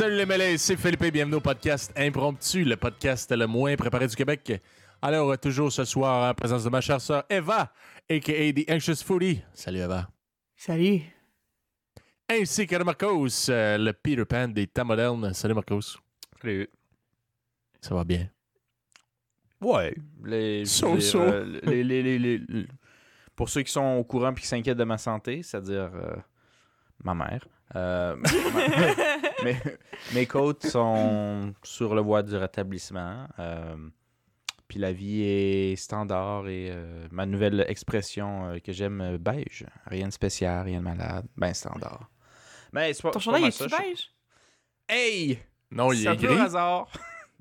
Salut les mêlés, c'est Philippe et bienvenue au podcast Impromptu, le podcast le moins préparé du Québec. Alors, toujours ce soir, en présence de ma chère sœur Eva, a.k.a. The Anxious Foodie. Salut Eva. Salut. Ainsi que Marcos, euh, le Peter Pan des temps modernes. Salut Marcos. Salut. Ça va bien? Ouais. Les, So, veux dire, so. euh, les- les- les- les- les- pour ceux qui sont au courant et qui s'inquiètent de ma santé, c'est-à-dire euh, ma mère, euh, ma- mes, mes côtes sont sur le voie du rétablissement. euh, puis la vie est standard et euh, ma nouvelle expression euh, que j'aime, beige. Rien de spécial, rien de malade. Ben standard. Mais c'est pas, Ton chandail est-tu ça, je- beige? Hey! Non, il C'est un est peu gris. hasard.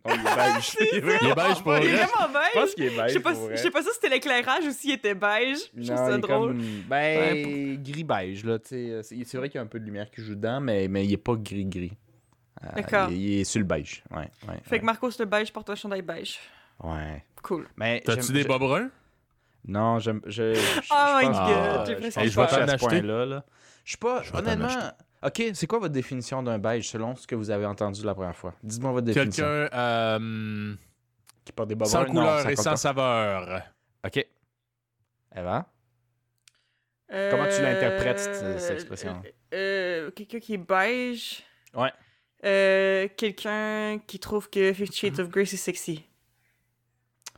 Non, il est beige. Il est Il est beige pour Il est vrai. vraiment Je beige. pense qu'il est beige. Je sais pas, pour si- vrai. je sais pas si c'était l'éclairage ou s'il était beige. Je trouve ça il est drôle. comme- Ben, gris-beige, là, tu sais. C'est c'est vrai qu'il y a un peu de lumière qui joue dedans, mais, mais il est pas gris-gris. Euh, D'accord. Il, il est sur le beige, ouais. ouais Fait ouais. que Marcos le beige porte un chandail beige. Ouais. Cool. Mais T'as-tu j'aime- des je- bas bruns? Non, j'aime... Je, je, je Oh my God, que- j'ai je presque je vais pas t'en acheter. point-là, là. Je suis pas... Je Honnêtement... OK, c'est quoi votre définition d'un beige, selon ce que vous avez entendu la première fois? Dites-moi votre définition. Quelqu'un euh, Qui porte des bas sans? Non, couleur et sans pas. saveur. OK. Eva? Comment tu l'interprètes, cette- cette expression? Euh, euh, quelqu'un qui est beige. Ouais. Euh, quelqu'un qui trouve que Fifty Shades of Grey c'est sexy.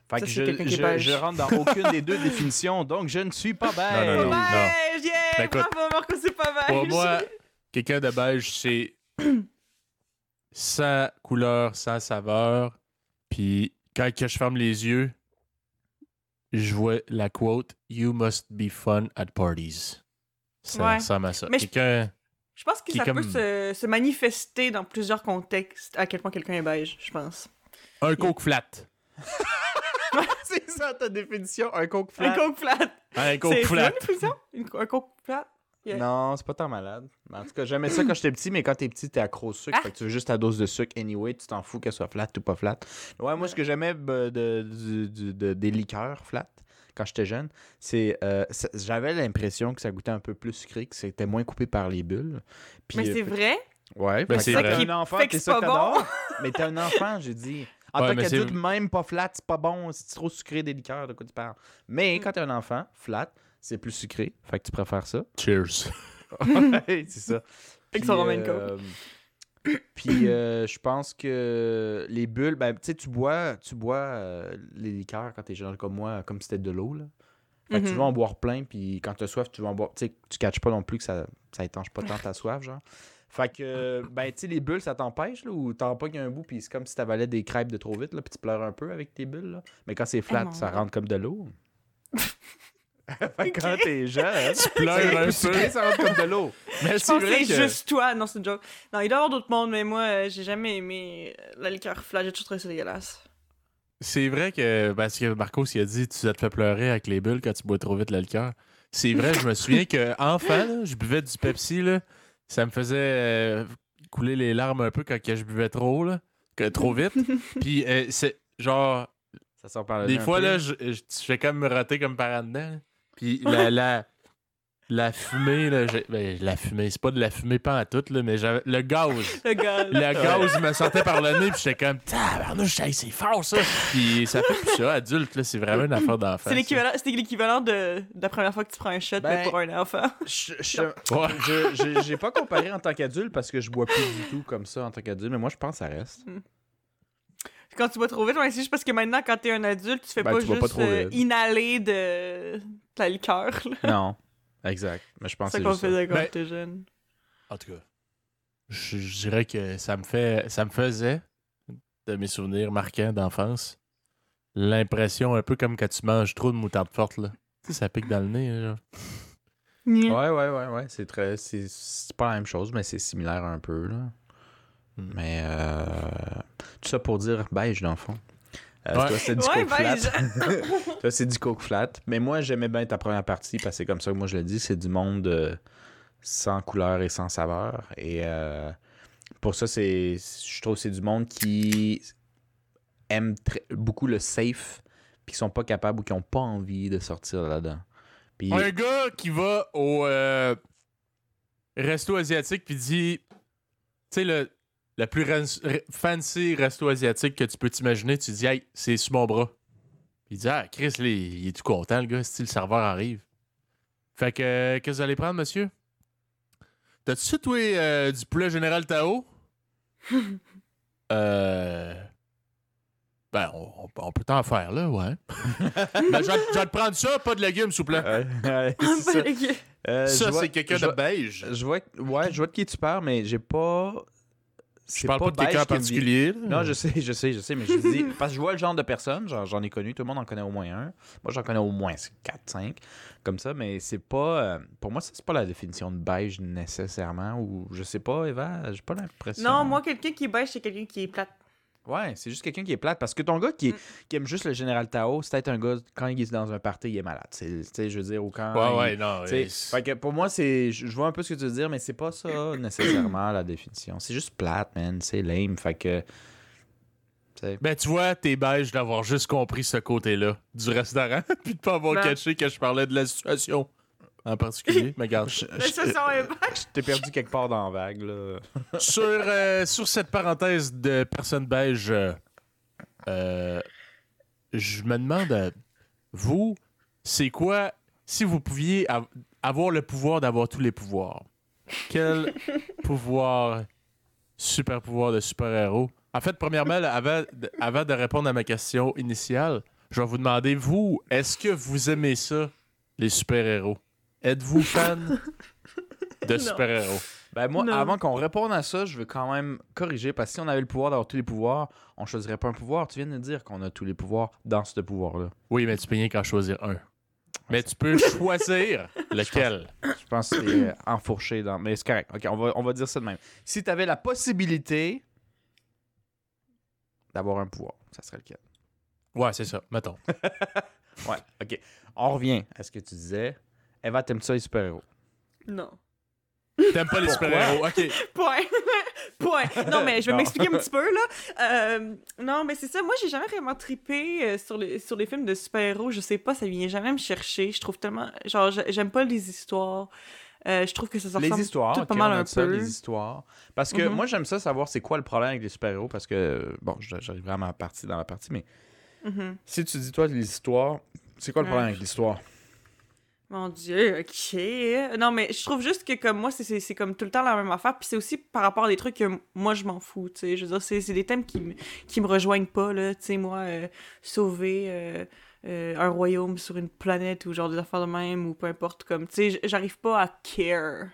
Fait Ça, que c'est je, quelqu'un qui est je, beige. je rentre dans aucune des deux définitions, donc je ne suis pas beige. Non, non, non. Beige, yeah! Ben, écoute, Bravo Marcos, c'est pas beige. Pour moi, quelqu'un de beige, c'est sans couleur, sans saveur. Puis quand que je ferme les yeux, je vois la quote You must be fun at parties. Ça Ouais. ressemble à ça. Mais je- Quelqu'un. Je pense que ça comme- peut se, se manifester dans plusieurs contextes à quel point quelqu'un est beige, je pense. Un coke flat. c'est ça ta définition, un coke Un flat. coke flat. Un coke c'est flat. une définition? Une- Un coke flat? Yeah. Non, c'est pas tant malade. En tout cas, j'aimais ça quand j'étais petit, mais quand t'es petit, t'es accro au sucre. Ah. Fait que tu veux juste ta dose de sucre anyway, tu t'en fous qu'elle soit flat ou pas flat. Ouais, moi, ce que j'aimais ben, de, des liqueurs flat quand j'étais jeune, c'est. euh, J'avais l'impression que ça goûtait un peu plus sucré, que c'était moins coupé par les bulles. Puis, Mais euh, c'est vrai? Ouais, Ben, c'est vrai. t'es un enfant, Fait que t'es c'est ça bon. mais t'es un enfant, j'ai dit. En Ouais, tant qu'adulte, même pas flat, c'est pas bon, c'est trop sucré des liqueurs, de quoi tu parles. Mais Mm. quand t'es un enfant, flat, c'est plus sucré, fait que tu préfères ça. Cheers. Ouais, c'est ça. Fait que ça ramène euh, Puis euh, je pense que les bulles, ben tu sais, tu bois, tu bois euh, les liqueurs quand t'es jeune comme moi, comme si c'était de l'eau là. Fait que tu Mhm. vas en boire plein, puis quand t'as soif, tu vas en boire. Tu sais, tu catches pas non plus que ça, ça étanche pas tant ta soif, genre. Fait que, ben, tu sais, les bulles, ça t'empêche, là, ou t'en pognes un bout, puis c'est comme si t'avalais des crêpes de trop vite, là, puis tu pleures un peu avec tes bulles, là. Mais quand c'est flat, mon ça rentre comme de l'eau. que quand t'es jeune, tu pleures un peu. ça rentre comme de l'eau. Mais Je c'est pense que vrai c'est juste toi. Non, c'est une joke. Non, il doit y avoir d'autres mondes, mais moi, euh, j'ai jamais aimé euh, la liqueur flat. J'ai toujours trouvé ça dégueulasse. C'est vrai que. Parce que Marcos, il a dit Tu te fait pleurer avec les bulles quand tu bois trop vite l'alcool. C'est vrai, je me souviens que enfant, là, je buvais du Pepsi, là, ça me faisait euh, couler les larmes un peu quand je buvais trop, là, que, trop vite. Puis euh, c'est genre, Ça sort par le des fois, peu. là, je, je, je fais comme me rater comme par en dedans. Puis la, la, la fumée, là, j'ai- ben, la fumée, c'est pas de la fumée pas à toute, là, mais j'avais le gaz. Le gars. Le gaz me sortait par le nez, puis j'étais comme, tabarnouche, hey, c'est fort ça. Puis ça fait plus ça, adulte, là, c'est vraiment une affaire d'enfant. C'est l'équivalent, c'était l'équivalent de, de la première fois que tu prends un shot, mais Ben, pour un enfant. Je- je-. Ouais. J'ai pas comparé en tant qu'adulte parce que je bois plus du tout comme ça en tant qu'adulte, mais moi je pense que ça reste. Quand tu bois trop vite, c'est juste parce que maintenant, quand t'es un adulte, tu fais Ben, pas tu juste pas trop euh, inhaler de, là. Non. Exact. Mais je pense C'est que ça c'est qu'on faisait quand Ben, t'étais jeune. En tout cas, je, je dirais que ça me fait, ça me faisait, de mes souvenirs marquants d'enfance, l'impression un peu comme quand tu manges trop de moutarde forte, là. Tu sais, ça pique dans le nez, là, genre. Ouais, ouais, ouais, ouais. C'est très. C'est c'est pas la même chose, mais c'est similaire un peu, là. Hmm. Mais euh, tout ça pour dire beige, dans le fond. Euh, Ouais. Toi, c'est du Ouais, coke flat. beige. toi, c'est du coke flat. Mais moi, j'aimais bien ta première partie parce que c'est comme ça que moi je le dis. C'est du monde euh, sans couleur et sans saveur. Et euh, pour ça, c'est. Je trouve que c'est du monde qui aime très- beaucoup le safe, puis qui sont pas capables ou qui ont pas envie de sortir là-dedans. Puis, Un gars qui va au euh, resto asiatique puis dit, tu sais, le, le plus fancy resto asiatique que tu peux t'imaginer, tu dis, hey, c'est sur mon bras. Il dit, ah, Chris, là, il est tout content, le gars, si le serveur arrive. Fait que, euh, qu'est-ce que vous allez prendre, monsieur? T'as-tu, toi, euh, du poulet général Tao? euh. Ben, on, on- on peut t'en faire, là, ouais. ben, je vais te prendre ça, pas de légumes, s'il vous plaît. Ouais, ouais, c'est ça. Euh, je ça, c'est quelqu'un de beige. Je vois, ouais, je vois de qui tu parles, mais j'ai pas. Je c'est parle pas, de quelqu'un en me particulier. Non, je sais, je sais, je sais, mais je dis. Parce que je vois le genre de personne, j'en ai connu, tout le monde en connaît au moins un. Moi, j'en connais au moins 4, 5, comme ça, mais c'est pas. euh, pour moi, ça, c'est pas la définition de beige nécessairement, ou je sais pas, Eva, j'ai pas l'impression. Non, moi, quelqu'un qui est beige, c'est quelqu'un qui est plate. Ouais, c'est juste quelqu'un qui est plate, parce que ton gars qui, Mm. qui aime juste le général Tao, c'est peut-être un gars, quand il est dans un party, il est malade. C'est- Tu sais, je veux dire, ou quand. Ouais, il- ouais, non. fait que pour moi, c'est. Je vois un peu ce que tu veux dire, mais c'est pas ça nécessairement la définition. C'est juste plate, man. C'est lame. Fait que. Ben, tu vois, t'es beige d'avoir juste compris ce côté-là du restaurant, puis de pas avoir Ben- catché que je parlais de la situation en particulier. Mais regarde, Je- je- beige. je t'ai perdu quelque part dans la vague, là. sur, euh, sur cette parenthèse de personnes beiges, euh, euh, je me demande, vous, c'est quoi, si vous pouviez av- avoir le pouvoir d'avoir tous les pouvoirs, quel pouvoir, super pouvoir de super-héros? En fait, premièrement, là, avant, de- avant de répondre à ma question initiale, je vais vous demander, vous, est-ce que vous aimez ça, les super-héros? Êtes-vous fan de super-héros? Ben moi, Non. avant qu'on réponde à ça, je veux quand même corriger, parce que si on avait le pouvoir d'avoir tous les pouvoirs, on choisirait pas un pouvoir. Tu viens de dire qu'on a tous les pouvoirs dans ce pouvoir-là. Oui, mais tu peux rien qu'en choisir un. Mais tu peux choisir lequel. Je pense que c'est euh, enfourché dans. Mais c'est correct. Ok, on va, on va dire ça de même. Si tu avais la possibilité d'avoir un pouvoir, ça serait lequel? Ouais, c'est ça, mettons. Ouais, ok. On revient à ce que tu disais. Eva, t'aimes ça les super-héros? Non. T'aimes pas les super-héros? OK. Point. Point. Non, mais je vais m'expliquer un petit peu, là. Euh, non, mais c'est ça. Moi, j'ai jamais vraiment trippé euh, sur, les, sur les films de super-héros. Je sais pas, ça vient jamais me chercher. Je trouve tellement... Genre, j'aime pas les histoires. Euh, je trouve que ça se Les ressemble histoires, tout ok, pas mal on un ça, peu. les histoires. Parce que Mhm. moi, j'aime ça savoir c'est quoi le problème avec les super-héros, parce que, bon, je- j'arriverai à ma partie dans la partie, mais Mhm. si tu dis, toi, les histoires, c'est quoi le Ouais. problème avec l'histoire? Mon Dieu, ok. Non, mais je trouve juste que comme moi, c'est- comme tout le temps la même affaire. Puis c'est aussi par rapport à des trucs que moi, je m'en fous, tu sais. Je veux dire, c'est des thèmes qui, me- me rejoignent pas, là. Tu sais, moi, euh, sauver euh, euh, un royaume sur une planète ou genre des affaires de même ou peu importe, comme, tu sais, j'arrive pas à care.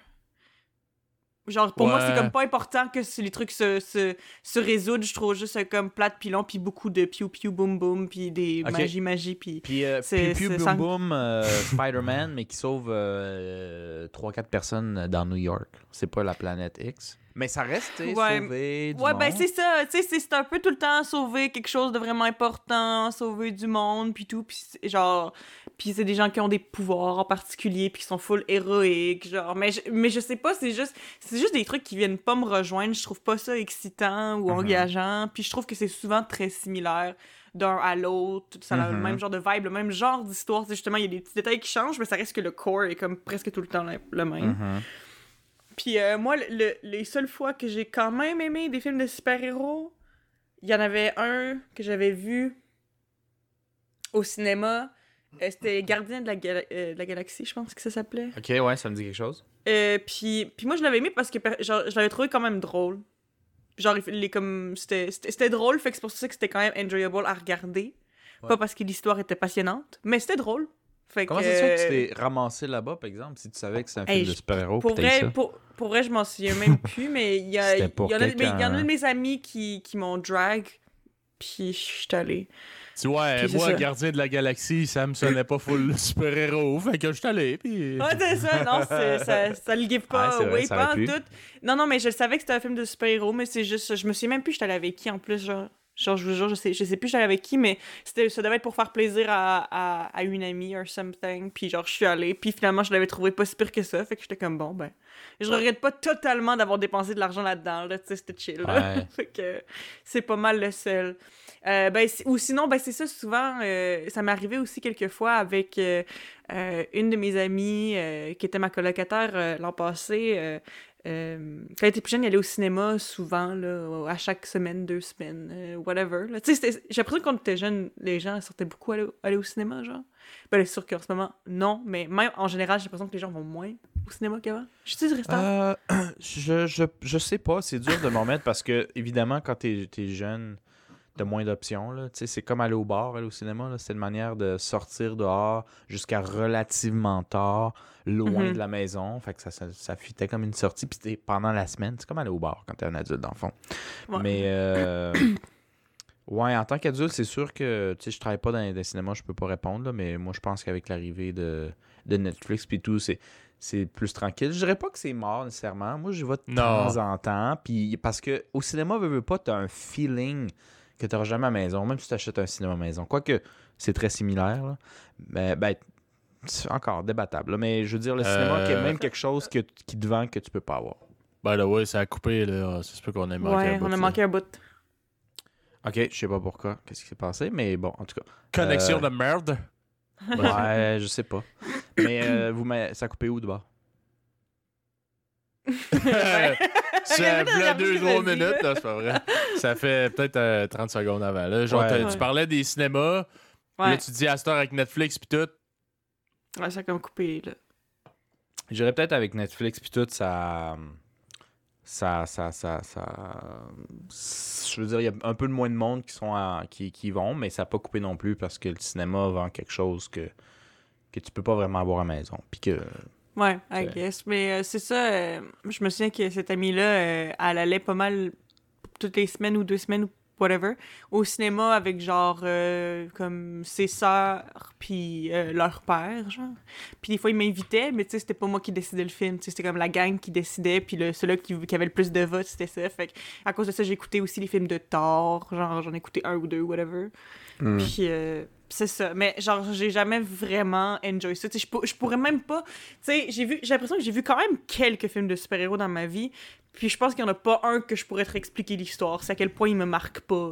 Genre, pour moi, c'est comme pas important que les trucs se, se, se résoudent. Je trouve juste euh, comme plate pilon, puis beaucoup de piou piou boum boum, puis des Ok. magie magie, puis... Puis, euh, Boom ça- Boom, euh, Spider-Man, mais qui sauve 3-4 personnes dans New York. C'est pas la planète X. Mais ça reste, Ouais. sauver du Ouais, ben c'est ça, tu sais, c'est- un peu tout le temps sauver quelque chose de vraiment important, sauver du monde, puis tout, puis genre, puis c'est des gens qui ont des pouvoirs en particulier, puis qui sont full héroïques, genre, mais je, mais je sais pas, c'est juste, c'est juste des trucs qui viennent pas me rejoindre, je trouve pas ça excitant ou Mhm. engageant, puis je trouve que c'est souvent très similaire d'un à l'autre, ça a le Mhm. même genre de vibe, le même genre d'histoire, justement, il y a des petits détails qui changent, mais ça reste que le core est comme presque tout le temps le, le même. Mhm. Puis euh, moi, le- le- les seules fois que j'ai quand même aimé des films de super-héros, il y en avait un que j'avais vu au cinéma. Euh, C'était Gardien de la, Gala- euh, de la Galaxie, je pense que ça s'appelait. Ok, ouais, ça me dit quelque chose. Puis, puis moi, je l'avais aimé parce que genre, je l'avais trouvé quand même drôle. Genre, les, comme, c'était, drôle, fait que c'est pour ça que c'était quand même enjoyable à regarder. Ouais. Pas parce que l'histoire était passionnante, mais c'était drôle. Fait Comment que, ça se fait que tu t'es ramassé là-bas, par exemple, si tu savais que c'est un Hey, film de super-héros? Vrai, ça? pour, pour vrai, je m'en souviens même plus, mais il y, a, C'était il pour y, en a, mais y en a de mes amis qui, qui m'ont drag, puis je suis allée. Tu vois, Puis c'est moi, gardien de la galaxie, ça me sonnait pas full super-héros. Fait que je suis allé, puis. Ah, c'est ça, non, ça, ça le give pas, Ouais, oui, pas en tout. Non, non, mais je savais que c'était un film de super-héros, mais c'est juste, je me souviens même plus, j'étais allée avec qui en plus, genre. Genre, je vous jure, je sais, je sais plus allée avec qui, mais c'était, ça devait être pour faire plaisir à, à, à une amie or something. Puis genre, je suis allée, puis finalement, je l'avais trouvé pas si pire que ça. Fait que j'étais comme, bon, ben... Je regrette pas totalement d'avoir dépensé de l'argent là-dedans, là, tu sais, c'était chill. là. Ouais. fait que c'est pas mal le seul. Euh, ben, ou sinon, ben, c'est ça, souvent, euh, ça m'est arrivé aussi quelques fois avec euh, une de mes amies qui était ma colocataire l'an passé. Euh, quand j'étais plus jeune, il allait au cinéma souvent, là, à chaque semaine, deux semaines, euh, whatever. j'ai l'impression que quand on était jeune, les gens sortaient beaucoup aller, aller au cinéma, genre. Ben, c'est sûr qu'en ce moment, non, mais même en général, j'ai l'impression que les gens vont moins au cinéma qu'avant. Je suis du restaurant? Euh, je, je, je sais pas, c'est dur de m'en mettre parce que, évidemment, quand t'es es jeune, t'as moins d'options. C'est comme aller au bar, aller au cinéma. C'est une manière de sortir dehors jusqu'à relativement tard, loin Mhm. de la maison. Fait que ça, ça, ça fitait comme une sortie. Puis pendant la semaine. C'est comme aller au bar quand t'es un adulte, dans le fond. Ouais. Mais, euh, ouais, en tant qu'adulte, c'est sûr que, je travaille pas dans les cinémas, je peux pas répondre, là, mais moi, je pense qu'avec l'arrivée de, de Netflix puis tout, c'est c'est plus tranquille. Je dirais pas que c'est mort nécessairement. Moi, je vais de Non. temps en temps. Puis parce que au cinéma, veux, veux pas, t'as un feeling que t'auras jamais à maison, même si tu achètes un cinéma maison. Quoique, c'est très similaire. Là. Mais, ben, c'est encore débattable. là. Mais je veux dire, le cinéma, Euh, il y a même quelque chose que, qui te vend que tu peux pas avoir. Ben là, ouais, ça a coupé, là. C'est sûr qu'on a manqué ouais, un bout, on a là. manqué un bout. Ok, je sais pas pourquoi, qu'est-ce qui s'est passé, mais bon, en tout cas. Connexion Euh, de merde. Ouais, je sais pas. Mais euh, vous m'a- ça a coupé où de bord? Ça fait deux, trois minutes, là, c'est pas vrai. Ça fait peut-être euh, 30 secondes avant. Là. Genre, Ouais. tu parlais des cinémas, Ouais, là, tu dis à cette heure avec Netflix puis tout. ouais ça a comme coupé, là. J'irais peut-être avec Netflix puis tout, ça. Ça, ça, ça, ça. Je veux dire, il y a un peu de moins de monde qui sont à- qui, qui vont, mais ça n'a pas coupé non plus parce que le cinéma vend quelque chose que, que tu peux pas vraiment avoir à la maison. Puis que. Ouais, I guess. Mais euh, c'est ça, euh, je me souviens que cette amie-là, euh, elle allait pas mal toutes les semaines ou deux semaines ou whatever, au cinéma avec genre comme ses sœurs puis leur père, genre. Puis des fois, ils m'invitaient, mais tu sais, c'était pas moi qui décidais le film, tu sais, c'était comme la gang qui décidait, puis le, celui qui, qui avait le plus de votes, c'était ça. Fait à cause de ça, écouté aussi les films de Thor, genre j'en ai écouté un ou deux, whatever. Puis euh, c'est ça. Mais genre, j'ai jamais vraiment enjoy ça. Je pour- je pourrais même pas. Tu j'ai vu, j'ai l'impression que j'ai vu quand même quelques films de super-héros dans ma vie. Puis je pense qu'il y en a pas un que je pourrais te expliquer l'histoire. C'est à quel point ils me marquent pas,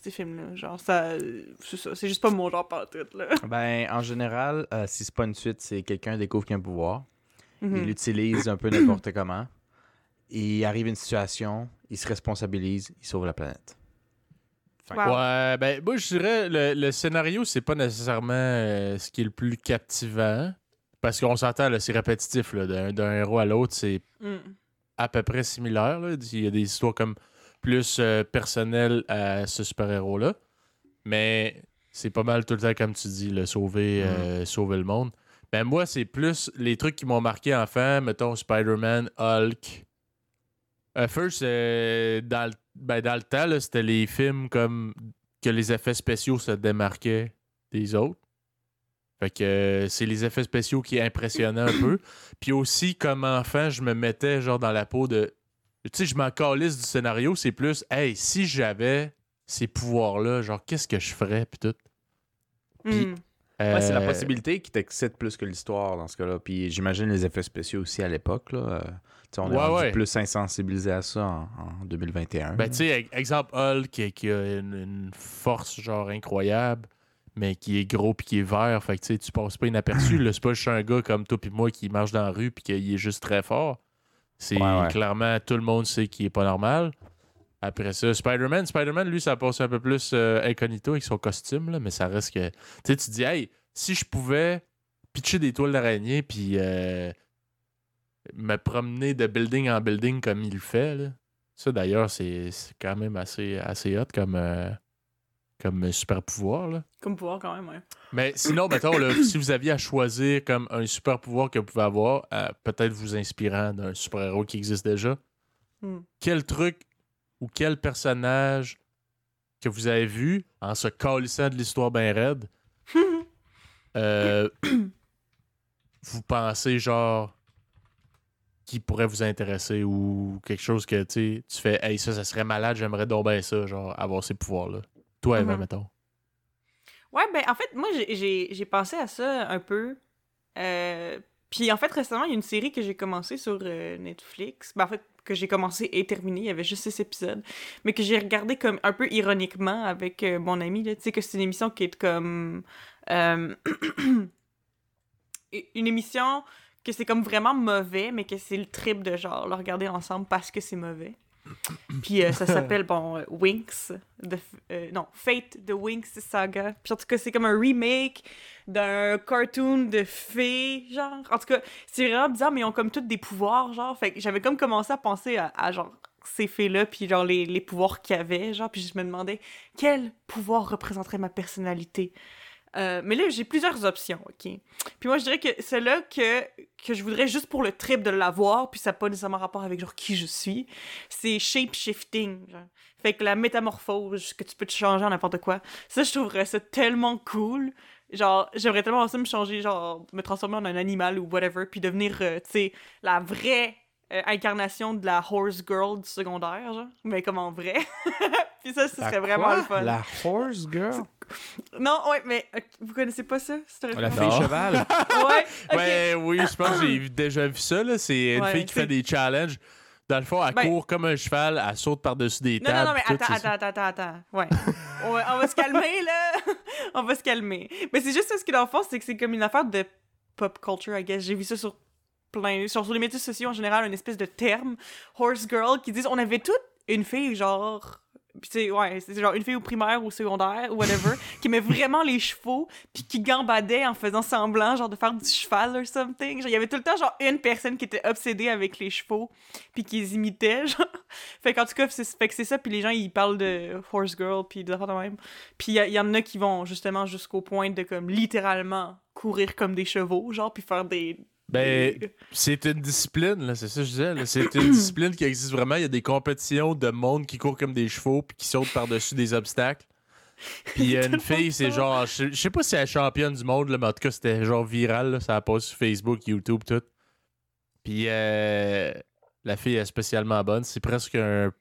ces films-là. Genre, ça. C'est ça. C'est juste pas mon genre par tout, là. Ben, en général, euh, si c'est pas une suite, c'est quelqu'un découvre qu'il a un pouvoir. Mhm. Il l'utilise un peu n'importe comment. Il arrive une situation, il se responsabilise, il sauve la planète. Wow. Ouais, ben, moi, je dirais, le, le scénario, c'est pas nécessairement euh, ce qui est le plus captivant. Parce qu'on s'entend, c'est répétitif, d'un, d'un héros à l'autre, c'est Mm. à peu près similaire. là. Il y a des histoires comme plus euh, personnelles à ce super-héros-là. Mais c'est pas mal tout le temps, comme tu dis, le sauver, Mm. euh, sauver le monde. Ben moi, c'est plus les trucs qui m'ont marqué enfant, mettons Spider-Man, Hulk. First, dans, le, ben, dans le temps, là, c'était les films comme que les effets spéciaux se démarquaient des autres. Fait que euh, c'est les effets spéciaux qui impressionnaient un peu. Puis aussi, comme enfant, je me mettais genre dans la peau de. Tu sais, je m'en calisse du scénario, c'est plus, hey, si j'avais ces pouvoirs-là, genre, qu'est-ce que je ferais, puis tout. Puis, Mm. Ouais, c'est la Euh, possibilité qui t'excite plus que l'histoire dans ce cas-là. Puis j'imagine les effets spéciaux aussi à l'époque. Là. Euh, on est Ouais, rendu ouais. plus insensibilisé à ça en, en 2021. Ben, tu sais, ex- exemple, Hulk qui, qui a une, une force, genre, incroyable, mais qui est gros puis qui est vert. Fait que, tu passes pas inaperçu. là. C'est pas juste un gars comme toi puis moi qui marche dans la rue puis qu'il est juste très fort. C'est clairement, tout le monde sait qu'il est pas normal. Après ça, Spider-Man, Spider-Man, lui, ça passe un peu plus euh, incognito avec son costume, là, mais ça reste que. Tu sais, tu te dis, hey, si je pouvais pitcher des toiles d'araignée puis euh, me promener de building en building comme il le fait, là. Ça, d'ailleurs, c'est quand même assez, assez hot comme, euh, comme super pouvoir, là. Comme pouvoir, quand même, ouais. Mais sinon, mettons, là, si vous aviez à choisir comme un super pouvoir que vous pouvez avoir, peut-être vous inspirant d'un super-héros qui existe déjà, Hmm. quel truc ou quel personnage que vous avez vu en se calissant de l'histoire bien raide, euh, vous pensez genre qui pourrait vous intéresser ou quelque chose que tu sais, tu fais Hey, ça, ça serait malade, j'aimerais donc bien ça, genre avoir ces pouvoirs-là. Toi, Eva, Mhm. mettons. Ouais, ben en fait, moi, j'ai- pensé à ça un peu. Euh, Puis en fait, récemment, il y a une série que j'ai commencé sur euh, Netflix. Ben en fait, que j'ai commencé et terminé. Il y avait juste six épisodes. Mais que j'ai regardé comme un peu ironiquement avec euh, mon ami. Tu sais, que c'est une émission qui est comme. euh, une émission que c'est comme vraiment mauvais, mais que c'est le trip de genre le regarder ensemble parce que c'est mauvais. Puis euh, ça s'appelle, bon, euh, Winx. The, euh, non, Fate, The Winx Saga. Puis en tout cas, c'est comme un remake d'un cartoon de fées, genre. En tout cas, c'est vraiment bizarre, mais ils ont comme toutes des pouvoirs, genre. Fait que j'avais comme commencé à penser à, à, genre ces fées-là, puis genre les, les pouvoirs qu'il y avait, genre. Puis je me demandais quel pouvoir représenterait ma personnalité? Euh, mais là, j'ai plusieurs options, OK? Puis moi, je dirais que celle-là que, que je voudrais juste pour le trip de l'avoir, puis ça n'a pas nécessairement rapport avec genre qui je suis, c'est shape-shifting. Fait que la métamorphose, que tu peux te changer en n'importe quoi. Ça, je trouverais ça tellement cool. Genre, j'aimerais tellement aussi me changer, genre, me transformer en un animal ou whatever, puis devenir, euh, tu sais, la vraie euh, incarnation de la horse girl du secondaire, genre. Mais comme en vrai. puis ça, ce La serait vraiment le fun. La horse girl? Non, ouais, mais euh, vous connaissez pas ça? cette La référence? fille Non. cheval? Ouais, ok. Ouais, oui, je pense que j'ai déjà vu ça. là. C'est une Ouais, fille qui c'est- fait des challenges. Dans le fond, elle Ben- court comme un cheval, elle saute par-dessus des Non, tables. non, non, mais tout, attends, c'est attends, attends, attends, attends. Ouais. Ouais, on va se calmer, là. on va se calmer. Mais c'est juste ce que dans le fond, c'est que c'est comme une affaire de pop culture, I guess. J'ai vu ça sur plein... Sur, sur les médias sociaux, en général, une espèce de terme, horse girl, qui disent... On avait toute une fille, genre... Puis c'est ouais, c'est genre une fille au primaire ou au secondaire ou whatever qui met vraiment les chevaux puis qui gambadait en faisant semblant genre de faire du cheval or something. Genre il y avait tout le temps genre une personne qui était obsédée avec les chevaux puis qui les imitait genre. Fait qu'en tout cas, c'est fait que c'est ça puis les gens ils parlent de horse girl puis de affaires de même. Puis il y, y en a qui vont justement jusqu'au point de comme littéralement courir comme des chevaux genre puis faire des Ben, c'est une discipline, là, c'est ça que je disais. C'est une discipline qui existe vraiment. Il y a des compétitions de monde qui courent comme des chevaux puis qui sautent par-dessus des obstacles. Puis il y a une fille, c'est genre, je, sais pas si elle est championne du monde, là, mais en tout cas, c'était genre viral. là. ça a passé sur Facebook, YouTube, tout. Puis euh, la fille est spécialement bonne. C'est presque un,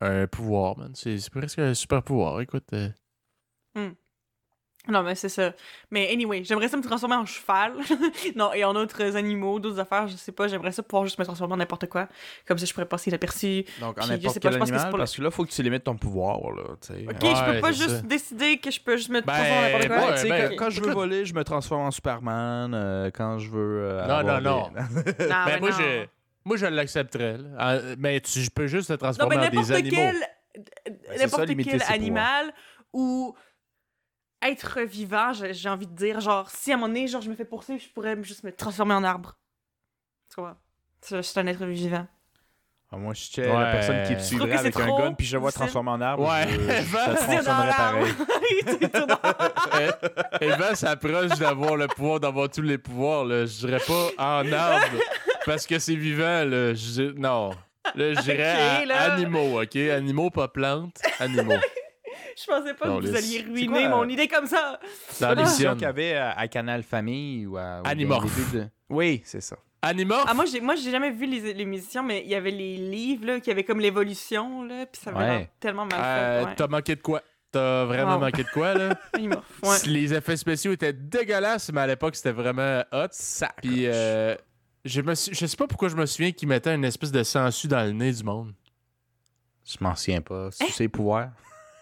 un pouvoir, man. C'est presque un super pouvoir. Écoute. euh, Non, mais c'est ça. Mais anyway, j'aimerais ça me transformer en cheval. non, et en autres animaux, d'autres affaires, je sais pas. J'aimerais ça pouvoir juste me transformer en n'importe quoi. Comme ça, je pourrais passer inaperçu. Donc, en n'importe sais pas, quel je pense que animal, pour parce que là, faut que tu limites ton pouvoir, là, tu sais. Ok, Ouais, je peux pas juste ça. décider que je peux juste me Ben, transformer en n'importe quoi. Ouais, ouais, tu sais, ben, quand, quand je veux écoute- voler, je me transforme en Superman. euh, quand je veux. euh, Non, non, des- Non, Ben, mais moi, non. je, moi, je l'accepterais. Ah, Mais tu je peux juste te Non, transformer mais en des n'importe animaux. quel, ça, n'importe quel animal ou être vivant, j'ai envie de dire. Genre, si à un moment donné, genre, je me fais poursuivre, je pourrais juste me transformer en arbre. Tu vois? C'est c'est un être vivant. Ah, moi, je suis la personne qui te Je trouve suivrait avec un gun, puis je vois transformer en arbre. Ouais, je, je pareil. Tu tires dans l'arbre. Eh, Eva s'approche d'avoir le pouvoir, d'avoir tous les pouvoirs. Là. Je dirais pas en arbre, parce que c'est vivant. Là. Je non. Là, je dirais Ok, à- là. animaux, OK? Animaux, pas plantes. Animaux. Je pensais pas Non, que vous alliez C'est ruiner quoi, mon euh, idée comme ça. Les l'émission qu'il y avait à, à Canal Famille ou à. de- Oui, c'est ça. Animorphe? Ah, moi, j'ai, moi, j'ai jamais vu les, l'émission, mais il y avait les livres, là, qui avaient comme l'évolution, là, puis ça avait Ouais. tellement mal Euh, fait. Ouais. T'as manqué de quoi? T'as vraiment Wow. manqué de quoi, là? Ouais. Les effets spéciaux étaient dégueulasses, mais à l'époque, c'était vraiment hot. Ça. Puis, euh, je, me suis- je sais pas pourquoi je me souviens qu'ils mettaient une espèce de sangsue dans le nez du monde. Je m'en souviens pas. Si c'est pouvoir.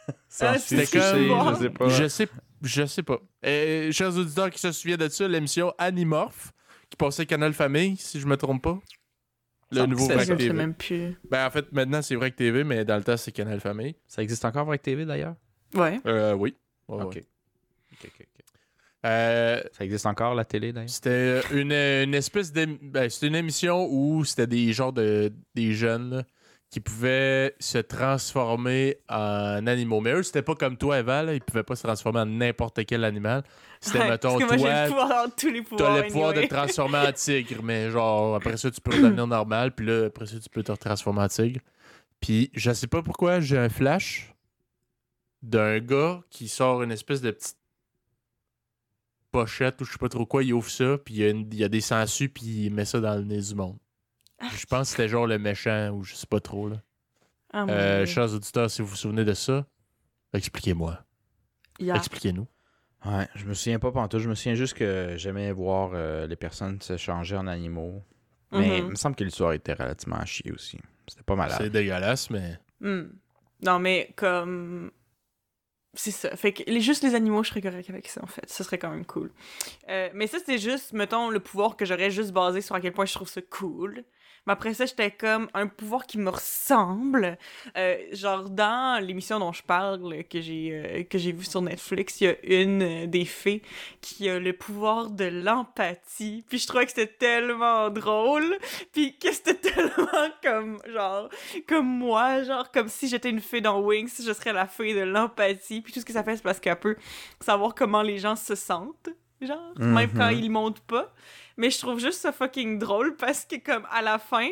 Ah, C'était c'est comme- je sais pas. Je sais, je sais pas. Euh, chers auditeurs qui se souviennent de ça, l'émission Animorph, qui passait Canal Famille, si je me trompe pas. Le nouveau Vrac sais TV. même plus. Ben, en fait, maintenant, c'est Vrac TV, mais dans le temps, c'est Canal Famille. Ça existe encore avec TV d'ailleurs? Ouais. Euh, oui. Ok. ouais. Ok, ok, ok. Euh, Ça existe encore la télé d'ailleurs? C'était une, une espèce de. Ben, c'était une émission où c'était des genres de. des jeunes là, qui pouvaient se transformer en animaux. Mais eux, c'était pas comme toi, Eva, là, ils pouvaient pas se transformer en n'importe quel animal. C'était, Ouais, mettons, Parce que moi, j'ai le toi, pouvoir tous les pouvoirs. t'as le pouvoir de te transformer en tigre, mais genre, après ça, tu peux redevenir normal, puis là, après ça, tu peux te transformer en tigre. Puis, je sais pas pourquoi, j'ai un flash d'un gars qui sort une espèce de petite pochette ou je sais pas trop quoi, il ouvre ça, puis il y, a une- il y a des sangsues, puis il met ça dans le nez du monde. Je pense que c'était genre le méchant, ou je sais pas trop, là. Ah, Euh, chers auditeurs, si vous vous souvenez de ça, expliquez-moi. Yeah. Expliquez-nous. Ouais, je me souviens pas pantoute. Je me souviens juste que j'aimais voir euh, les personnes se changer en animaux. Mais il Mhm. me semble que l'histoire était relativement à chier aussi. C'était pas malade. C'est dégueulasse, mais. Hmm. Non, mais comme. c'est ça. Fait que les, juste les animaux, je serais correct avec ça, en fait. Ce serait quand même cool. Euh, mais ça, c'était juste, mettons, le pouvoir que j'aurais juste basé sur à quel point je trouve ça cool. Mais après ça, j'étais comme un pouvoir qui me ressemble. Euh, genre, dans l'émission dont je parle, que j'ai euh, que j'ai vu sur Netflix, il y a une euh, des fées qui a le pouvoir de l'empathie. Puis je trouvais que c'était tellement drôle. Puis que c'était tellement comme, genre, comme moi. Genre, comme si j'étais une fée dans Wings, je serais la fée de l'empathie. Puis tout ce que ça fait, c'est parce qu'elle peut savoir comment les gens se sentent. Genre, même quand ils montent pas. Mais je trouve juste ça fucking drôle parce que, comme, à la fin.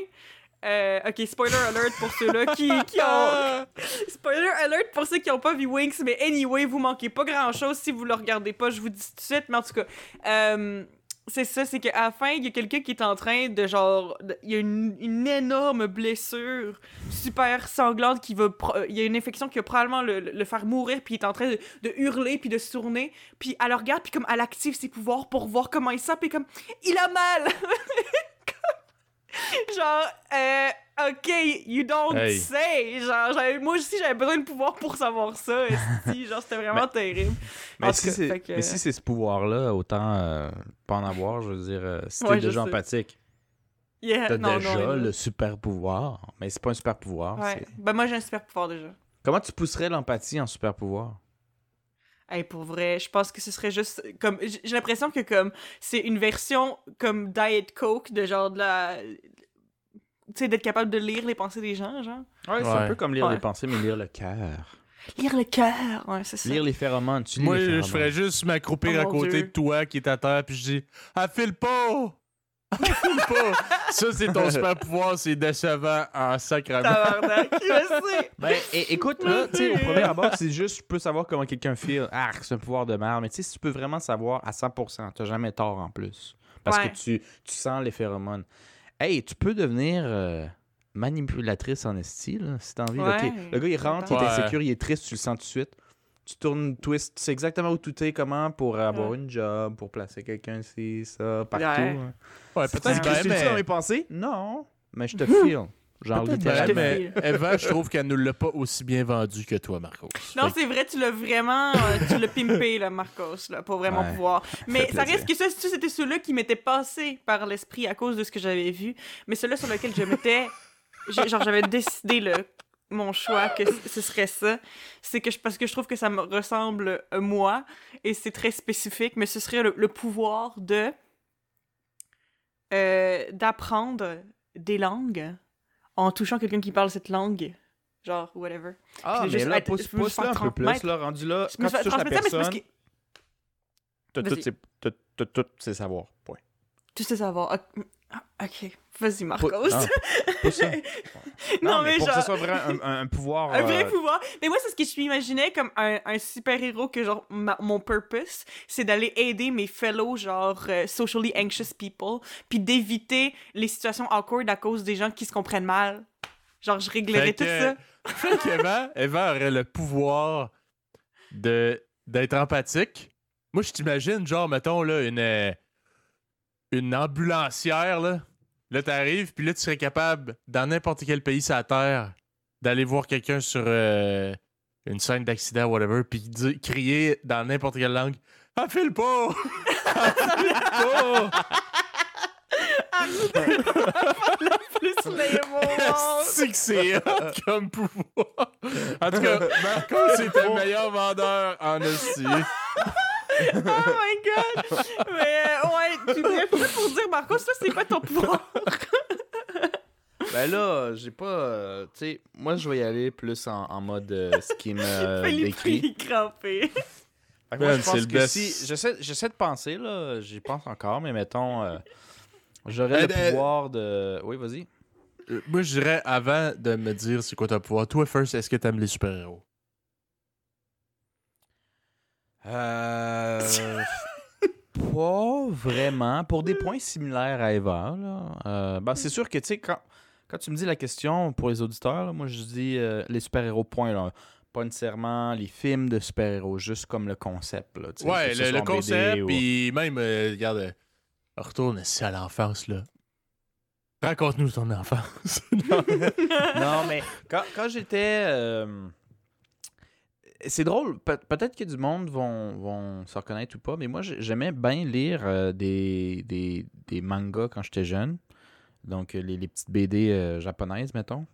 euh, ok, spoiler alert pour ceux-là qui, qui ont. Spoiler alert pour ceux qui ont pas vu Winx, mais anyway, vous manquez pas grand-chose si vous le regardez pas, je vous dis tout de suite, mais en tout cas. euh, c'est ça, c'est qu'à la fin, il y a quelqu'un qui est en train de genre. Il y a une, une énorme blessure super sanglante qui va. euh, Il y a une infection qui va probablement le, le faire mourir, puis il est en train de, de hurler, puis de se tourner. Puis elle le regarde, puis comme elle active ses pouvoirs pour voir comment il sent, puis comme. Il a mal! genre, euh, ok, you don't Hey. say. Genre, j'avais- moi aussi, j'avais besoin de pouvoir pour savoir ça. esti. genre, c'était vraiment terrible. Mais si c'est que- si ce pouvoir-là, autant euh, pas en avoir, je veux dire, euh, si t'es Ouais, déjà empathique, Yeah, t'as déjà non, le super pouvoir. Mais c'est pas un super pouvoir. Ouais. Ben, moi, j'ai un super pouvoir déjà. Comment tu pousserais l'empathie en super pouvoir? Hey, pour vrai, je pense que ce serait juste comme j'ai l'impression que comme c'est une version comme Diet Coke de genre de la tu sais d'être capable de lire les pensées des gens, genre. Ouais, c'est Ouais. un peu comme lire Ouais. les pensées, mais lire le cœur. Lire le cœur, ouais, c'est ça. Lire les phéromones. Tu lis Moi, les je ferais juste m'accroupir Oh à côté Dieu. de toi qui est à terre, puis je dis Ah, file pas Ah, file pas Ça, c'est ton super pouvoir, c'est décevant en sacrament. Tabarnak, je sais. Ben, écoute, là, tu sais, au premier abord, c'est juste, je peux savoir comment quelqu'un feel. Ah, c'est un pouvoir de merde. Mais tu sais, si tu peux vraiment savoir à 100%, t'as jamais tort en plus. Parce Ouais. que tu, tu sens les phéromones. Hey, tu peux devenir euh, manipulatrice en esti, là, si t'as envie. Ouais, Le gars, il rentre, il est Ouais. insécure, il est triste, tu le sens tout de suite. Tu tournes, twist, tu sais exactement où tout est, comment, pour avoir Ouais. une job, pour placer quelqu'un ici, ça, partout. Ouais. hein. Ouais, Peut-être que je suis dans mes mais... pensées? Non. Mais je te feel. Genre, littéralement. mais Eva, je trouve qu'elle ne l'a pas aussi bien vendu que toi, Marcos. Non, c'est vrai, tu l'as vraiment euh, tu l'as pimpé là Marcos là pour vraiment Ouais. pouvoir. Mais ça plaisir. reste que ça, ça, c'était ceux-là qui m'étaient passés par l'esprit à cause de ce que j'avais vu, mais ceux-là sur lesquels je m'étais genre j'avais décidé le mon choix que ce serait ça, c'est que je, parce que je trouve que ça me ressemble à moi et c'est très spécifique, mais ce serait le, le pouvoir de euh, d'apprendre des langues en touchant quelqu'un qui parle cette langue, genre whatever. Ah, mais juste là, être- pousse, pousse là un peu 30 plus, là, rendu là, quand tu touches la personne, t'as tout ses savoirs, point. Tu sais savoir. Ok, ah, ok. vas-y Marcos. Pou- non, ça. Non, mais pour que genre- ce soit vraiment un, pouvoir... Un vrai euh, pouvoir. Mais moi, c'est ce que je m'imaginais comme un, un super-héros que, genre, ma- mon purpose, c'est d'aller aider mes fellow, genre, euh, socially anxious people, puis d'éviter les situations awkward à cause des gens qui se comprennent mal. Genre, je réglerais tout que- ça. Fait qu'Eva, Eva aurait le pouvoir de d'être empathique. Moi, je t'imagine, genre, mettons, là, une, euh, une ambulancière, là. Là, t'arrives, puis là, tu serais capable, dans n'importe quel pays sur la Terre, d'aller voir quelqu'un sur euh, une scène d'accident, whatever, puis crier dans n'importe quelle langue « Ah, file pas! Ah, pas! Plus lame au monde. C'est que c'est hot comme pouvoir. En tout cas, Marco, c'était le meilleur vendeur en Hostie. Oh my god! Mais, euh, ouais, tu bref, pour dire, Marcos, ça, c'est quoi ton pouvoir? Ben là, j'ai pas... euh, tu sais, moi, je vais y aller plus en, en mode euh, ce qui me Philippe, décrit. crampé. Fait que Man, moi, je pense le que best. si... J'essaie, de penser, là, j'y pense encore, mais mettons... euh, J'aurais Euh, le euh, pouvoir de... Oui, vas-y. Euh, Moi, je dirais, avant de me dire c'est quoi ton pouvoir, toi, first, est-ce que t'aimes les super-héros? Euh... pas vraiment. Pour des points similaires à Eva, là. Euh, ben, c'est sûr que, tu sais, quand, quand tu me dis la question pour les auditeurs, là, moi, je dis euh, les super-héros, point, là. Pas nécessairement les films de super-héros, juste comme le concept, là. Ouais, le, le concept, ou- puis même, euh, regarde, retourne ici à l'enfance, là. Raconte-nous ton enfance. non, mais quand, quand j'étais. C'est drôle, Pe- peut-être que du monde vont, vont se reconnaître ou pas, mais moi, j'ai- j'aimais bien lire euh, des, des, des mangas quand j'étais jeune. Donc, euh, les, les petites BD euh, japonaises, mettons.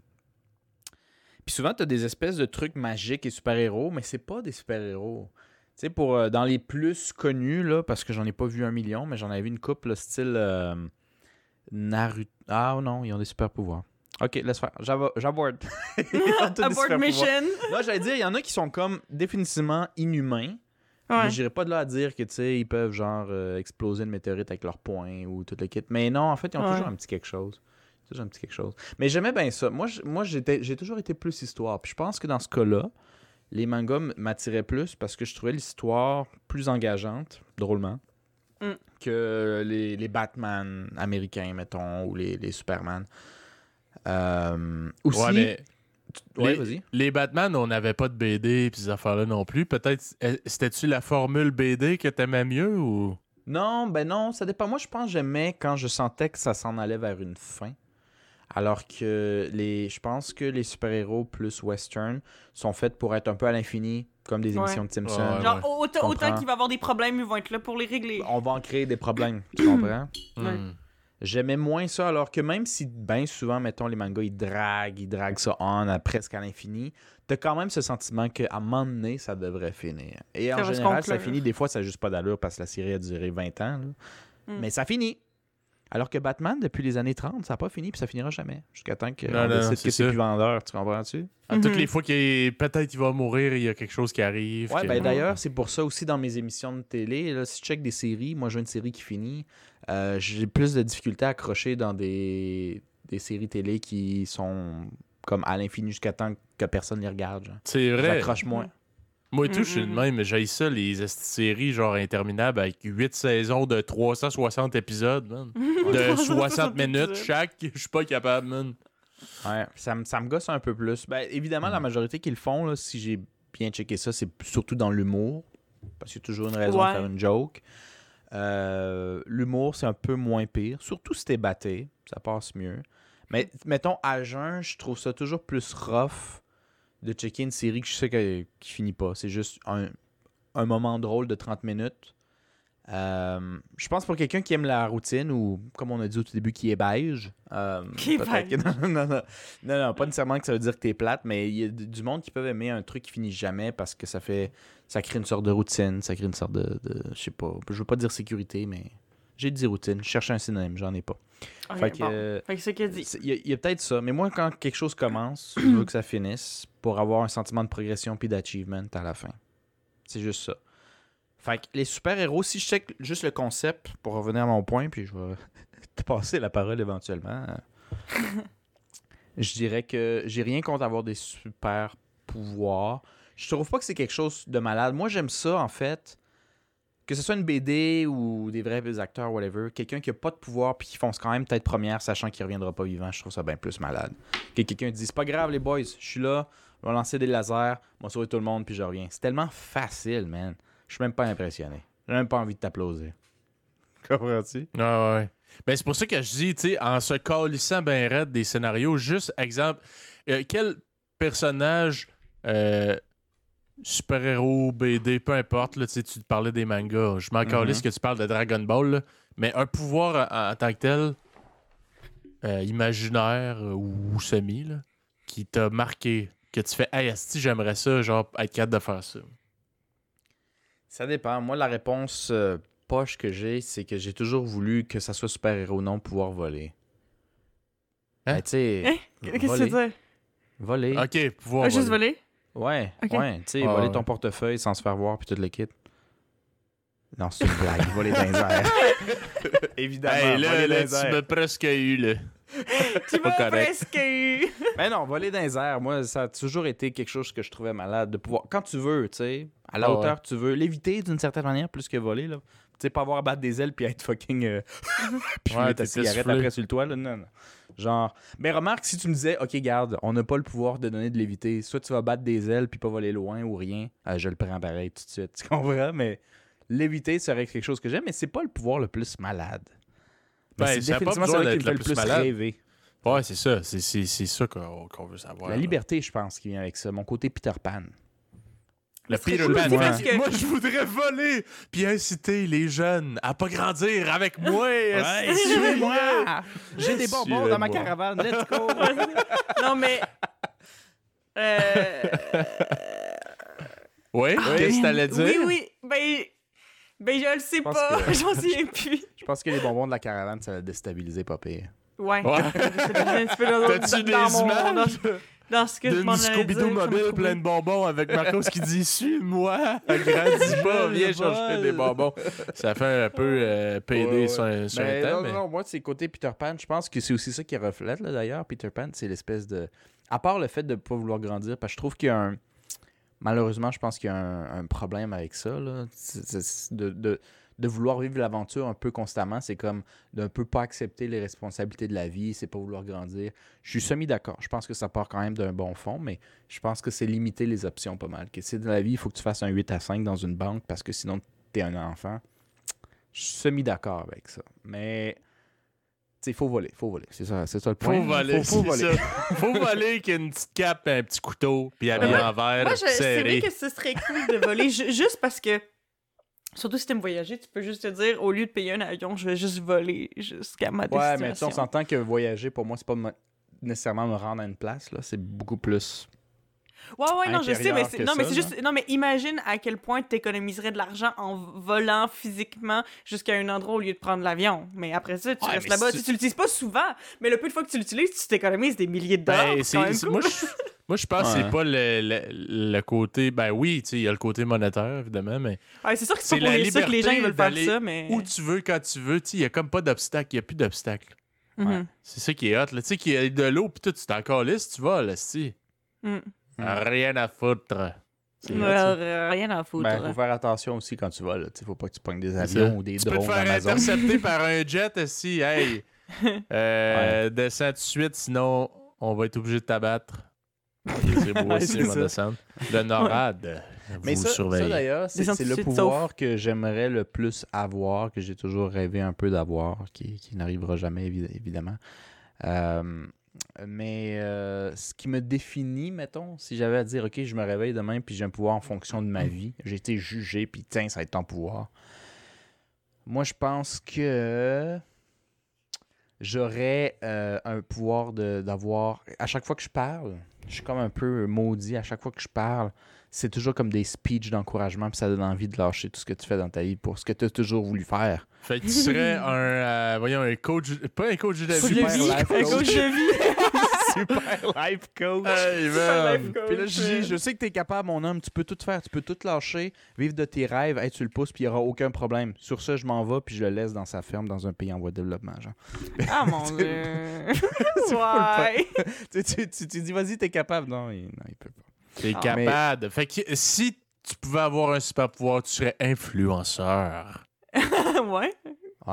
Puis souvent, tu as des espèces de trucs magiques et super-héros, mais c'est pas des super-héros. Tu sais, pour, dans les plus connus, là, parce que j'en ai pas vu un million, mais j'en avais vu une couple, style Naruto. Ah non, ils ont des super-pouvoirs. Ok, laisse faire. J'abo- J'aborde. Abort mission. Non, j'allais dire, il y en a qui sont comme définitivement inhumains. Ouais. Mais j'irais pas de là à dire que, tu sais, ils peuvent, genre, euh, exploser une météorite avec leurs poings ou tout le kit. Mais non, en fait, ils ont Ouais. toujours un petit quelque chose. Toujours un petit quelque chose. Mais j'aimais bien ça. Moi, moi j'ai toujours été plus histoire. Puis je pense que dans ce cas-là, les mangas m'attiraient plus parce que je trouvais l'histoire plus engageante, drôlement, Mm. que les, les Batman américains, mettons, ou les, les Superman. Euh, aussi... Ouais, mais Ouais, les- Batman, on n'avait pas de BD puis ces affaires-là non plus. Peut-être, eh, c'était-tu la formule BD que t'aimais mieux ou? Non, ben non, ça dépend. Moi, je pense que j'aimais quand je sentais que ça s'en allait vers une fin. Alors que les, je pense que les super-héros plus western sont faits pour être un peu à l'infini, comme des Ouais. émissions de Simpsons. Ouais, Genre, autant, qu'il va avoir des problèmes, ils vont être là pour les régler. On va en créer des problèmes, tu comprends? Ouais. Hmm. J'aimais moins ça, alors que même si, bien souvent, mettons, les mangas, ils draguent, ils draguent ça on à presque à l'infini, t'as quand même ce sentiment qu'à un moment donné, ça devrait finir. Et en Ça général, ça finit. Des fois, ça n'a juste pas d'allure parce que la série a duré 20 ans. là. Mm. Mais ça finit. Alors que Batman, depuis les années 30, ça n'a pas fini, puis ça finira jamais. Jusqu'à temps qu'on Non, décide que c'est plus vendeur, tu comprends-tu? À Toutes Mhm. les fois qu'il peut-être il va mourir, il y a quelque chose qui arrive. Ouais, que- ben d'ailleurs, c'est pour ça aussi dans mes émissions de télé, là, si je check des séries, moi j'ai une série qui finit, euh, j'ai plus de difficultés à accrocher dans des, des séries télé qui sont comme à l'infini jusqu'à temps que personne les regarde. c'est vrai. J'accroche moins. Moi et tout, Mm, je suis le mm, même. J'ai ça, les séries genre interminables avec 8 saisons de 360 épisodes, man. De 60 minutes chaque. Je suis pas capable, man. Ouais, ça, me- ça me gosse un peu plus. Ben, évidemment, la majorité qui le font, là, si j'ai bien checké ça, c'est surtout dans l'humour. Parce qu'il y a toujours une raison Ouais. de faire une joke. Euh, l'humour, c'est un peu moins pire. Surtout si t'es batté, ça passe mieux. Mais mettons, à jeun, je trouve ça toujours plus rough de checker une série que je sais que, qui finit pas. C'est juste un, un moment drôle de 30 minutes. Euh, je pense pour quelqu'un qui aime la routine ou, comme on a dit au tout début, qui est beige. euh, Qui est que- beige. non, non, non, non, non, pas nécessairement que ça veut dire que t'es plate, mais il y a du monde qui peuvent aimer un truc qui finit jamais parce que ça fait. Ça crée une sorte de routine, ça crée une sorte de. de- je sais pas. Je veux pas dire sécurité, mais. J'ai dit routine. Je cherche un synonyme, j'en ai pas. Ok, fait que. bon. euh, Fait que c'est qu'il dit. c'est- Il y a, il y a peut-être ça, mais moi, quand quelque chose commence, je veux que ça finisse pour avoir un sentiment de progression puis d'achievement à la fin. C'est juste ça. Fait que les super-héros, si je check juste le concept, pour revenir à mon point, puis je vais te passer la parole éventuellement, euh, je dirais que j'ai rien contre avoir des super-pouvoirs. Je trouve pas que c'est quelque chose de malade. Moi, j'aime ça, en fait, que ce soit une BD ou des vrais acteurs, whatever, quelqu'un qui a pas de pouvoir puis qui fonce quand même tête première, sachant qu'il reviendra pas vivant, je trouve ça bien plus malade. Que quelqu'un dise, pas grave, les boys, je suis là, on va lancer des lasers, on va sauver tout le monde, puis je reviens. C'est tellement facile, man. Je suis même pas impressionné. J'ai même pas envie de t'applaudir. Comprends-tu? Ah ouais. Ben, c'est pour ça que je dis, tu sais, en se calissant ben raide des scénarios, juste exemple, euh, quel personnage euh, super-héros, BD, peu importe, là, tu sais, tu te parlais des mangas, je m'en calisse que tu parles de Dragon Ball, là, mais un pouvoir en, en tant que tel, euh, imaginaire ou, semi, là, qui t'a marqué, que tu fais, hey, asti, j'aimerais ça, genre, être capable de faire ça. Ça dépend. Moi, la réponse euh, poche que j'ai, c'est que j'ai toujours voulu que ça soit super-héros, non pouvoir voler. Hein? Ben, tu sais, Hein? Qu'est-ce que tu voler. veux dire? Voler. Ok, pouvoir. Ah, juste voler. voler? Ouais, ouais, tu sais, Ah, voler ouais. ton portefeuille sans se faire voir puis tout le kit. Non, c'est une blague, voler dans les airs. Évidemment, Hey, là, voler là, dans les tu m'as presque eu, là. Tu pas m'as correct. presque eu. Mais non, voler dans les airs, moi, ça a toujours été quelque chose que je trouvais malade. De pouvoir, quand tu veux, tu sais, à la Ah, hauteur que tu veux, l'éviter d'une certaine manière plus que voler, là. Tu sais, pas avoir à battre des ailes puis être fucking. Euh... puis Ouais, ta cigarette après sur le toit, là. Non, non. Genre. Mais remarque, si tu me disais, OK, garde, on n'a pas le pouvoir de donner de l'éviter, soit tu vas battre des ailes puis pas voler loin ou rien, euh, je le prends pareil tout de suite. Tu comprends? Mais l'éviter serait quelque chose que j'aime, mais c'est pas le pouvoir le plus malade. Mais Ben, c'est définitivement celui qui me fait le plus plus malade. rêver. Ouais, c'est ça. C'est, c'est, c'est ça qu'on, qu'on veut savoir. La là. liberté, je pense, qui vient avec ça. Mon côté Peter Pan. Le Peter Pan. moi. parce que- Moi, je voudrais voler puis inciter les jeunes à pas grandir avec moi. Ouais, suivez-moi! J'ai des bonbons dans ma caravane, let's go! non, mais. Euh... Oui, qu'est-ce que t'allais dire? Oui, oui. Ben. Ben, je le sais pas. que- J'en souviens plus. Je pense que les bonbons de la caravane, ça l'a déstabilisé pas pire. Ouais. Ouais. Un petit peu dans- T'as-tu des dans mon- dans- Dans ce que je m'en. Scooby-Doo mobile plein de bonbons avec Marcos qui dit Suis-moi, grandis pas, viens chercher des bonbons. Ça fait un peu euh, PD Ouais, ouais. sur, un- sur un temps. non, mais- non, moi, c'est côté Peter Pan. Je pense que c'est aussi ça qui reflète, là, d'ailleurs. Peter Pan, c'est l'espèce de. À part le fait de ne pas vouloir grandir, parce que je trouve qu'il y a un. Malheureusement, je pense qu'il y a un, un problème avec ça, là. C'est- c'est- De, de, de vouloir vivre l'aventure un peu constamment, c'est comme d'un peu pas accepter les responsabilités de la vie, c'est pas vouloir grandir. Je suis semi-d'accord. Je pense que ça part quand même d'un bon fond, mais je pense que c'est limiter les options pas mal. Que c'est dans la vie, il faut que tu fasses un 8 à 5 dans une banque parce que sinon, tu es un enfant. Je suis semi-d'accord avec ça. Mais, tu sais, il faut voler. faut voler. C'est ça, c'est ça le point. Faut voler, Faut, faut voler. ça. Faut voler qu'il y ait une petite cape, un petit couteau, puis habillé Ouais. en verre, Moi, je- c'est vrai serré. que ce serait cool de voler, ju- juste parce que, surtout si t'aimes voyager, tu peux juste te dire, au lieu de payer un avion, je vais juste voler jusqu'à ma Ouais, destination. mais tu sais, on s'entend que voyager, pour moi, c'est pas me- nécessairement me rendre à une place. là. C'est beaucoup plus. Ouais, ouais, non, je sais, mais c'est, que non, mais c'est juste, non, mais imagine à quel point tu économiserais de l'argent en volant physiquement jusqu'à un endroit au lieu de prendre l'avion. Mais après ça, tu Ouais, restes là-bas. si Tu, tu l'utilises pas souvent, mais le peu de fois que tu l'utilises, tu t'économises des milliers de dollars. Ben, c'est cool. moi, je, moi, je pense que Ouais. c'est pas le, le- le côté. Ben oui, tu sais, il y a le côté monétaire, évidemment, mais Ouais, c'est sûr que c'est c'est pas pour les ça que les gens ils veulent faire ça, mais. où tu veux, quand tu veux, tu sais, il y a comme pas d'obstacle, il y a plus d'obstacle. Mhm. C'est ça qui est hot, là. Tu sais, qu'il y a de l'eau, puis tout, tu t'en calisses, tu vas, là, si. Mm. Rien à foutre. Euh, rien à foutre. Ben, faut faire attention aussi quand tu voles. Il faut pas que tu pognes des avions ou des Tu peux te drones faire intercepter par un jet si, hey, euh, descends tout de suite, sinon on va être obligé de t'abattre. C'est beau aussi, descendre. Le NORAD, Mais vous ça, ça, surveillez. d'ailleurs, c'est le pouvoir que j'aimerais le plus avoir, que j'ai toujours rêvé un peu d'avoir, qui, qui n'arrivera jamais, évi- évidemment. Euh, mais euh, ce qui me définit, mettons, si j'avais à dire, OK, je me réveille demain, puis j'ai un pouvoir en fonction de ma vie, j'ai été jugé, puis tiens, ça va être ton pouvoir. Moi, je pense que j'aurais euh, un pouvoir de- d'avoir. À chaque fois que je parle, je suis comme un peu maudit. À chaque fois que je parle, c'est toujours comme des speeches d'encouragement, puis ça donne envie de lâcher tout ce que tu fais dans ta vie pour ce que tu as toujours voulu faire. Fait que tu serais un, euh, voyons, un coach, pas un coach de vie. Un coach. coach de vie. Super life coach. Hey, Super man. life coach. Puis là, je dis, je sais que t'es capable, mon homme, tu peux tout faire, tu peux tout lâcher, vivre de tes rêves, sur le pouce, puis il n'y aura aucun problème. Sur ça, je m'en vais, puis je le laisse dans sa ferme dans un pays en voie de développement. Genre. Ah mon dieu. Ouais. tu, tu, tu, tu dis, vas-y, t'es capable. Non, il, non, il peut pas. T'es Ah. capable. Fait que si tu pouvais avoir un super pouvoir, tu serais influenceur. ouais.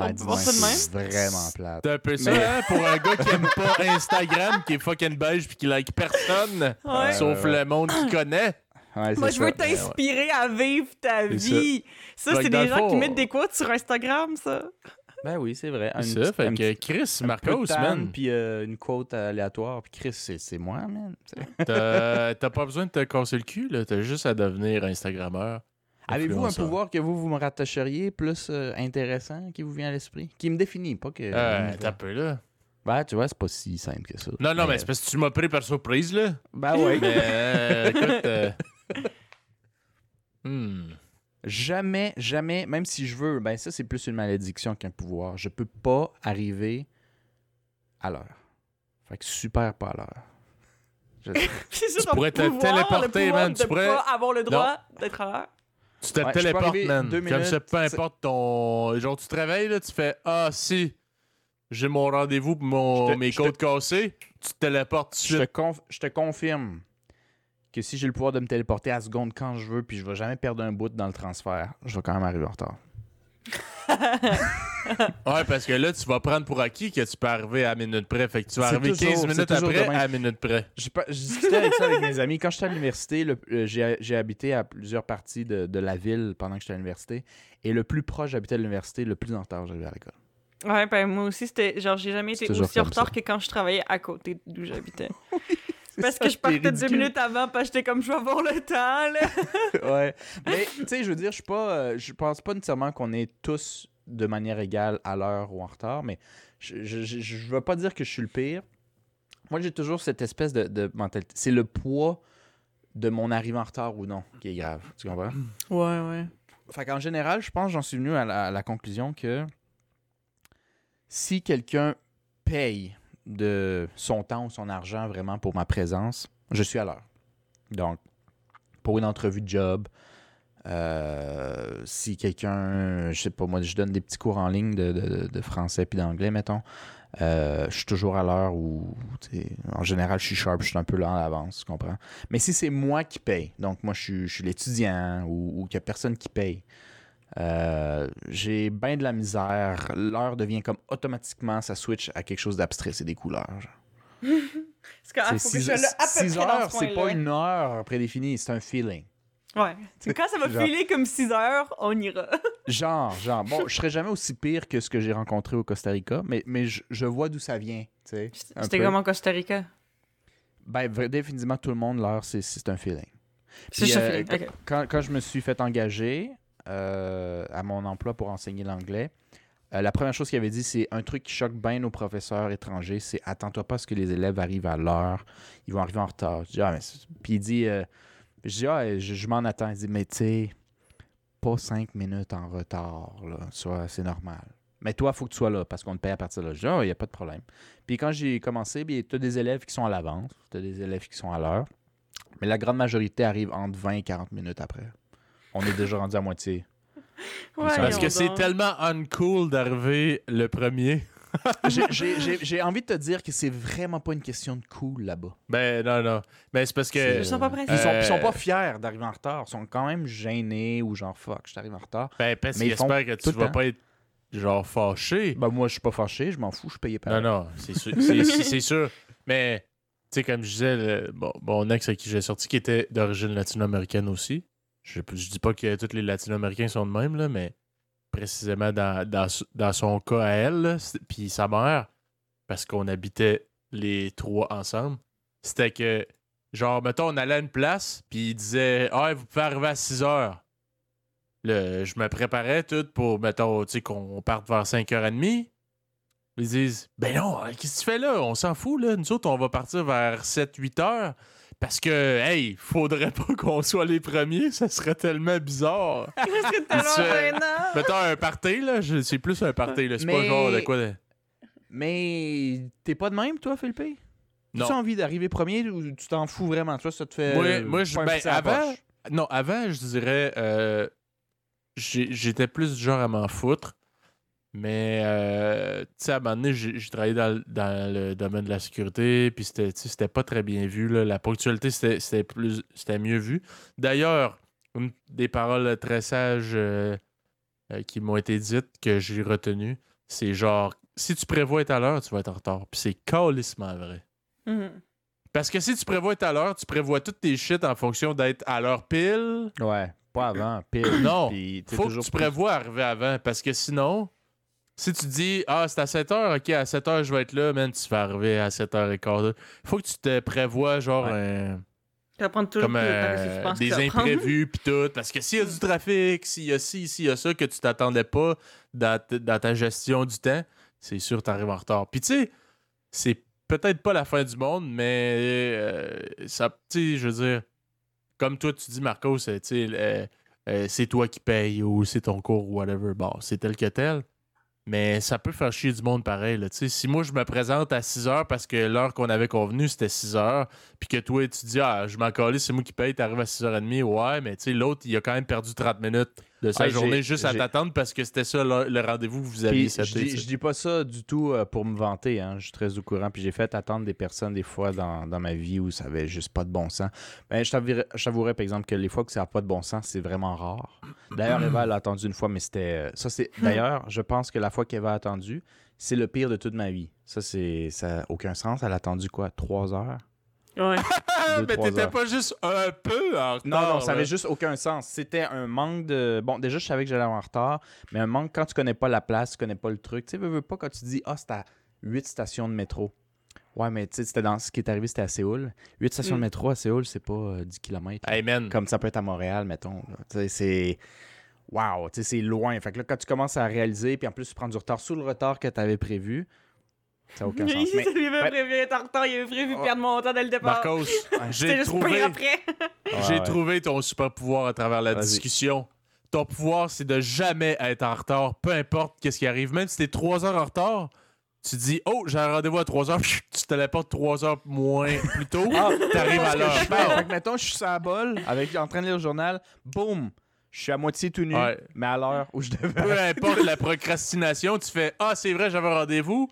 Ouais, dis-moi, ça de c'est vraiment plate. C'est un peu ça, Mais- hein, pour un gars qui aime pas Instagram, qui est fucking beige puis qui like personne, Ouais. sauf ouais. le monde qu'il connaît. Ouais, Moi, je veux t'inspirer à vivre ta vie. Ça, c'est des gens qui mettent des quotes sur Instagram, ça. Ben oui, c'est vrai. C'est ça, petite- fait un que Chris Marcos, man, Puis euh, une quote aléatoire. Puis Chris, c'est moi, man. T'as pas besoin de te casser le cul, là. T'as juste à devenir Instagrammeur. Avez-vous un pouvoir que vous, vous me rattacheriez plus euh, intéressant qui vous vient à l'esprit? Qui me définit, pas que... Euh, t'as peu, là. Ben, tu vois, c'est pas si simple que ça. Non, non, mais c'est parce que tu m'as pris par surprise, là. Ben ouais. Mais, euh, écoute... euh, hmm. Jamais, jamais, même si je veux, ben ça, c'est plus une malédiction qu'un pouvoir. Je peux pas arriver à l'heure. Fait que super pas à l'heure. Je- C'est ça, Tu pourrais te pouvoir, téléporter, man, tu pourrais- pas avoir le droit d'être à l'heure. Tu te Ouais, téléportes, man. Comme ça, peu importe ton. Genre, tu te réveilles, là, tu fais Ah, si, j'ai mon rendez-vous pour mon... Mes je te- côtes cassées, tu te téléportes tout de Je te, suite. conf- je te confirme que si j'ai le pouvoir de me téléporter à la seconde quand je veux, puis je vais jamais perdre un bout dans le transfert, je vais quand même arriver en retard. Ouais, parce que là, tu vas prendre pour acquis que tu peux arriver à minute près. Fait que tu vas arriver toujours- 15 c'est minutes après à minute près. J'ai discutais avec ça avec mes amis. Quand j'étais à l'université, euh, j'ai habité à plusieurs parties de, de la ville pendant que j'étais à l'université. Et le plus proche j'habitais à l'université, le plus en retard j'arrivais à l'école. Ouais, ben moi aussi, c'était genre, j'ai jamais été aussi en retard ça. que quand je travaillais à côté d'où j'habitais. Parce que je partais deux minutes avant, que j'étais comme, je vais avoir le temps, là. ouais. Mais, tu sais, je veux dire, je suis pas. euh, je pense pas nécessairement qu'on est tous de manière égale à l'heure ou en retard, mais je, je, je, je veux pas dire que je suis le pire. Moi, j'ai toujours cette espèce de, de mentalité. C'est le poids de mon arrivée en retard ou non qui est grave. Tu comprends? Ouais, ouais. Fait qu'en général, je pense que j'en suis venu à la, à la conclusion que si quelqu'un paye de son temps ou son argent vraiment pour ma présence, je suis à l'heure. Donc, pour une entrevue de job, euh, si quelqu'un, je sais pas moi, je donne des petits cours en ligne de, français puis d'anglais, mettons, euh, je suis toujours à l'heure ou, en général, je suis sharp, je suis un peu là en avance, tu comprends? Mais si c'est moi qui paye, donc moi je suis, je suis l'étudiant ou, ou qu'il n'y a personne qui paye, euh, j'ai bien de la misère. L'heure devient comme automatiquement, ça switch à quelque chose d'abstrait, c'est des couleurs. ah, C'est faut que je six- sois là à peu six près dans heures, ce c'est pas une heure prédéfinie, c'est un feeling. Ouais. Quand ça va Genre- filer comme 6 heures, on ira. Genre, genre. Bon, je serais jamais aussi pire que ce que j'ai rencontré au Costa Rica, mais, mais je, je vois d'où ça vient, C'était comme en Costa Rica? Ben, définitivement, tout le monde, l'heure, c'est- un feeling. Puis, euh, feeling. Quand, quand je me suis fait engager à mon emploi pour enseigner l'anglais, euh, la première chose qu'il avait dit, c'est un truc qui choque bien nos professeurs étrangers, c'est attends-toi pas à ce que les élèves arrivent à l'heure, ils vont arriver en retard. Je ah, Puis il dit, euh, je ah, je, m'en attends. Il dit, mais tu pas cinq minutes en retard, là, c'est normal. Mais toi, il faut que tu sois là parce qu'on te paye à partir de là. Je dis, ah, il n'y a pas de problème. Puis quand j'ai commencé, tu as des élèves qui sont à l'avance, tu as des élèves qui sont à l'heure. Mais la grande majorité arrive entre 20 et 40 minutes après. On est déjà rendu à moitié. Ouais, Parce que c'est tellement uncool d'arriver le premier. J'ai- envie de te dire que c'est vraiment pas une question de cool là-bas. Ben non, non. Ben c'est parce que. Ils sont pas. Ils sont, Euh, ils sont pas fiers d'arriver en retard. Ils sont quand même gênés ou genre fuck, je t'arrive en retard. Ben parce Mais qu'ils espèrent que tu vas pas être genre fâché. Ben moi, je suis pas fâché, je m'en fous, je payais pas. Non, non, c'est sûr. c'est sûr. Mais, tu sais, comme je disais, le- bon, mon ex avec qui j'ai sorti, qui était d'origine latino-américaine aussi. Je, je dis pas que tous les latino-américains sont de même, là, mais précisément dans, dans, dans son cas à elle, puis sa mère, parce qu'on habitait les trois ensemble, c'était que, genre, mettons, on allait à une place, puis il disait Ah, vous pouvez arriver à 6 heures. Je me préparais tout pour, mettons, tu sais, qu'on parte vers 5h30. Ils disent Ben non, qu'est-ce que tu fais là? On s'en fout, là. Nous autres, on va partir vers 7-8 heures. Parce que, hey, faudrait pas qu'on soit les premiers, ça serait tellement bizarre. C'est tellement Tu fais- gênant. Mettons un party, là, je- c'est plus un party, là. C'est pas genre de quoi. de- Mais t'es pas de même, toi, Philippe? Non. Tu as envie d'arriver premier ou tu t'en fous vraiment? Toi, ça te fait. Moi- moi, je- ben, avant-. Non, avant, je dirais, euh, j'étais plus du genre à m'en foutre. Mais, euh, tu sais, à un moment donné, j'ai travaillé dans, le- dans le domaine de la sécurité, puis c'était tu sais, c'était pas très bien vu. là. La ponctualité, c'était c'était plus c'était mieux vu. D'ailleurs, une des paroles très sages euh, euh, qui m'ont été dites, que j'ai retenues, c'est genre, si tu prévois être à l'heure, tu vas être en retard. Puis c'est calissement vrai. Mhm. Parce que si tu prévois être à l'heure, tu prévois toutes tes shit en fonction d'être à l'heure pile. Ouais, pas avant, pile. Non, Puis t'es Faut que toujours tu plus- prévois arriver avant. Parce que sinon, si tu dis Ah, c'est à 7 h, ok, à 7 h, je vais être là, man, tu vas arriver à 7 h 15 Faut que tu te prévois, genre, un- Tu vas prendre toujours comme temps euh, des imprévus, pis tout. Parce que s'il y a du trafic, s'il y a ci, s'il y a ça, que tu t'attendais pas dans, t- dans ta gestion du temps, c'est sûr que tu arrives en retard. Puis tu sais, c'est peut-être pas la fin du monde, mais euh, ça, tu sais, je veux dire, comme toi, tu dis, Marco, c'est, tu sais, euh, euh, c'est toi qui paye ou c'est ton cours ou whatever. Bon, c'est tel que tel. Mais ça peut faire chier du monde pareil. Là. Si moi, je me présente à 6 heures parce que l'heure qu'on avait convenue, c'était 6 heures, puis que toi, tu dis, ah, je m'en c'est moi qui paye, t'arrives à 6h30, ouais, mais l'autre, il a quand même perdu 30 minutes de sa journée juste à t'attendre parce que c'était ça le, le rendez-vous que vous aviez seté, je, dis, je dis pas ça du tout euh, pour me vanter, hein. je suis très au courant. Puis j'ai fait attendre des personnes des fois dans, dans ma vie où ça avait juste pas de bon sens. Ben, je t'avouerais- par exemple, que les fois que ça n'a pas de bon sens, c'est vraiment rare. D'ailleurs, Eva, elle a attendu une fois, mais c'était. euh, Ça, c'est. D'ailleurs, je pense que la fois qu'Eva a attendu, c'est le pire de toute ma vie. Ça, c'est. Ça n'a aucun sens. Elle a attendu quoi? Trois heures? Ouais. Deux, mais t'étais pas juste un peu en retard. Non, non, ça avait juste aucun sens. C'était un manque de. Bon, déjà, je savais que j'allais en retard, mais un manque quand tu connais pas la place, tu connais pas le truc. Tu sais, veux, veux pas quand tu dis, ah, c'est à 8 stations de métro. Ouais, mais tu sais, c'était dans ce qui est arrivé, c'était à Séoul. 8 stations Mm. de métro à Séoul, c'est pas euh, 10 km. Hey man, Comme ça peut être à Montréal, mettons. là. Tu sais, c'est. Waouh, tu sais, c'est loin. Fait que là, quand tu commences à réaliser, puis en plus, tu prends du retard sous le retard que tu avais prévu, ça n'a aucun sens. Il Mais, avait Ouais. prévu être en retard, il avait prévu Oh. perdre mon temps dès le départ. Marcos, j'ai juste trouvé, après. j'ai trouvé ton super pouvoir à travers la discussion. Ton pouvoir, c'est de jamais être en retard, peu importe qu'est-ce qui arrive. Même si t'es 3 heures en retard, tu dis Oh, j'ai un rendez-vous à 3 heures, tu te téléportes 3 heures moins plus tôt, Ah, t'arrives à ce l'heure. Fait que, mettons, je suis sur la bol, avec, en train de lire le journal, boum, je suis à moitié tout nu, Ouais. mais à l'heure où je devais. Peu importe la procrastination, tu fais Ah, c'est vrai, j'avais un rendez-vous.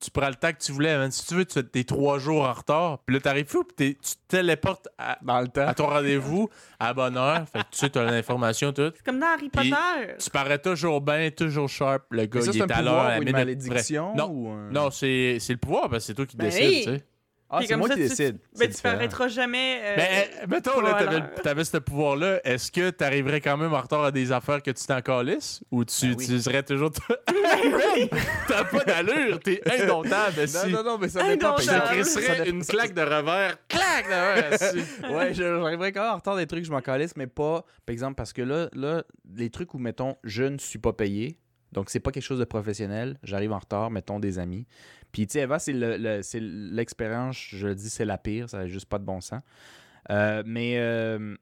Tu prends le temps que tu voulais. man. Si tu veux, tu es trois jours en retard. Puis là, t'arrives fou, puis t'es- tu te téléportes à, Dans le temps. à ton rendez-vous à bonne heure. Fait que tu sais, t'as l'information, tout. C'est comme dans Harry Puis- Potter. Tu parais toujours bien, toujours sharp. Le gars, ça, il un est à l'heure, une malédiction Non. ou un- Non, c'est c'est le pouvoir, parce que c'est toi qui Ben décides, oui. tu sais. Ah, c'est comme moi ça, qui tu- décide. Ben, tu différent. paraîtras jamais. euh, Mais euh, mettons, là, t'avais, ce pouvoir-là. Est-ce que t'arriverais quand même en retard à des affaires que tu t'en calisses? Ou tu, Ben oui. tu toujours. T'as pas d'allure, t'es indomptable. si. Non, non, non, mais ça dépend. Je crisserais une claque de revers. Claque de revers. si. Ouais, j'arriverais quand même en retard des trucs, je m'en calisse, mais pas, par exemple, parce que là, là, les trucs où, mettons, je ne suis pas payé, donc c'est pas quelque chose de professionnel, j'arrive en retard, mettons des amis. Puis, tu sais, Eva, c'est le- le- c'est l'expérience, je le dis, c'est la pire, ça n'a juste pas de bon sens. Euh, mais euh,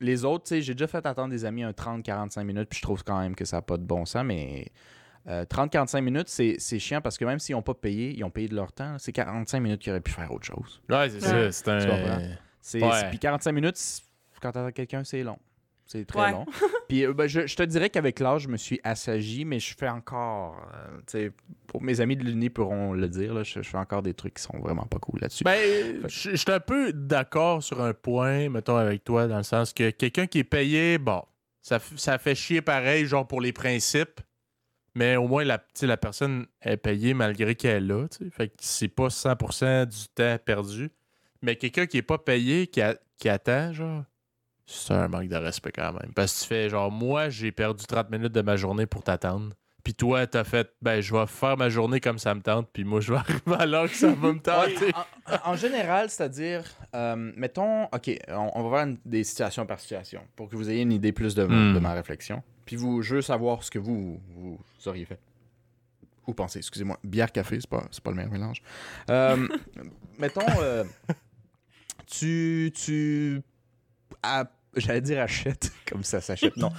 les autres, tu sais, j'ai déjà fait attendre des amis un 30-45 minutes, puis je trouve quand même que ça n'a pas de bon sens, mais. euh, 30-45 minutes, c'est c'est chiant parce que même s'ils n'ont pas payé, ils ont payé de leur temps. C'est 45 minutes qu'ils auraient pu faire autre chose. Ouais, c'est Ouais. ça. C'est Tu comprends? un. C'est, Ouais. c'est- Puis 45 minutes, quand t'attends quelqu'un, c'est long. C'est très Ouais. long. Puis euh, ben, je, je te dirais qu'avec l'âge, je me suis assagi, mais je fais encore. euh, tu sais, pour mes amis de l'Uni pourront le dire, là, je, je fais encore des trucs qui sont vraiment pas cool là-dessus. Ben, je je suis un peu d'accord sur un point, mettons, avec toi, dans le sens que quelqu'un qui est payé, bon, ça, ça fait chier pareil, genre pour les principes, mais au moins la, tu sais, la personne est payée malgré qu'elle est là, tu sais. Fait que c'est pas 100% du temps perdu. Mais quelqu'un qui est pas payé, qui, a- qui attend, genre, c'est un manque de respect quand même. Parce que tu fais, genre, moi, j'ai perdu 30 minutes de ma journée pour t'attendre. Puis toi, t'as fait, ben, je vais faire ma journée comme ça me tente, puis moi, je vais arriver à l'heure que ça va me tenter. en, en général, c'est-à-dire, euh, mettons, OK, on, on va voir une- des situations par situation pour que vous ayez une idée plus de, Hmm. de ma réflexion. Puis vous, je veux savoir ce que vous, vous auriez fait. Ou pensez, excusez-moi. Bière, café, c'est pas, pas le meilleur mélange. Euh, mettons, euh, tu. tu à- J'allais dire achète, comme ça s'achète. Non,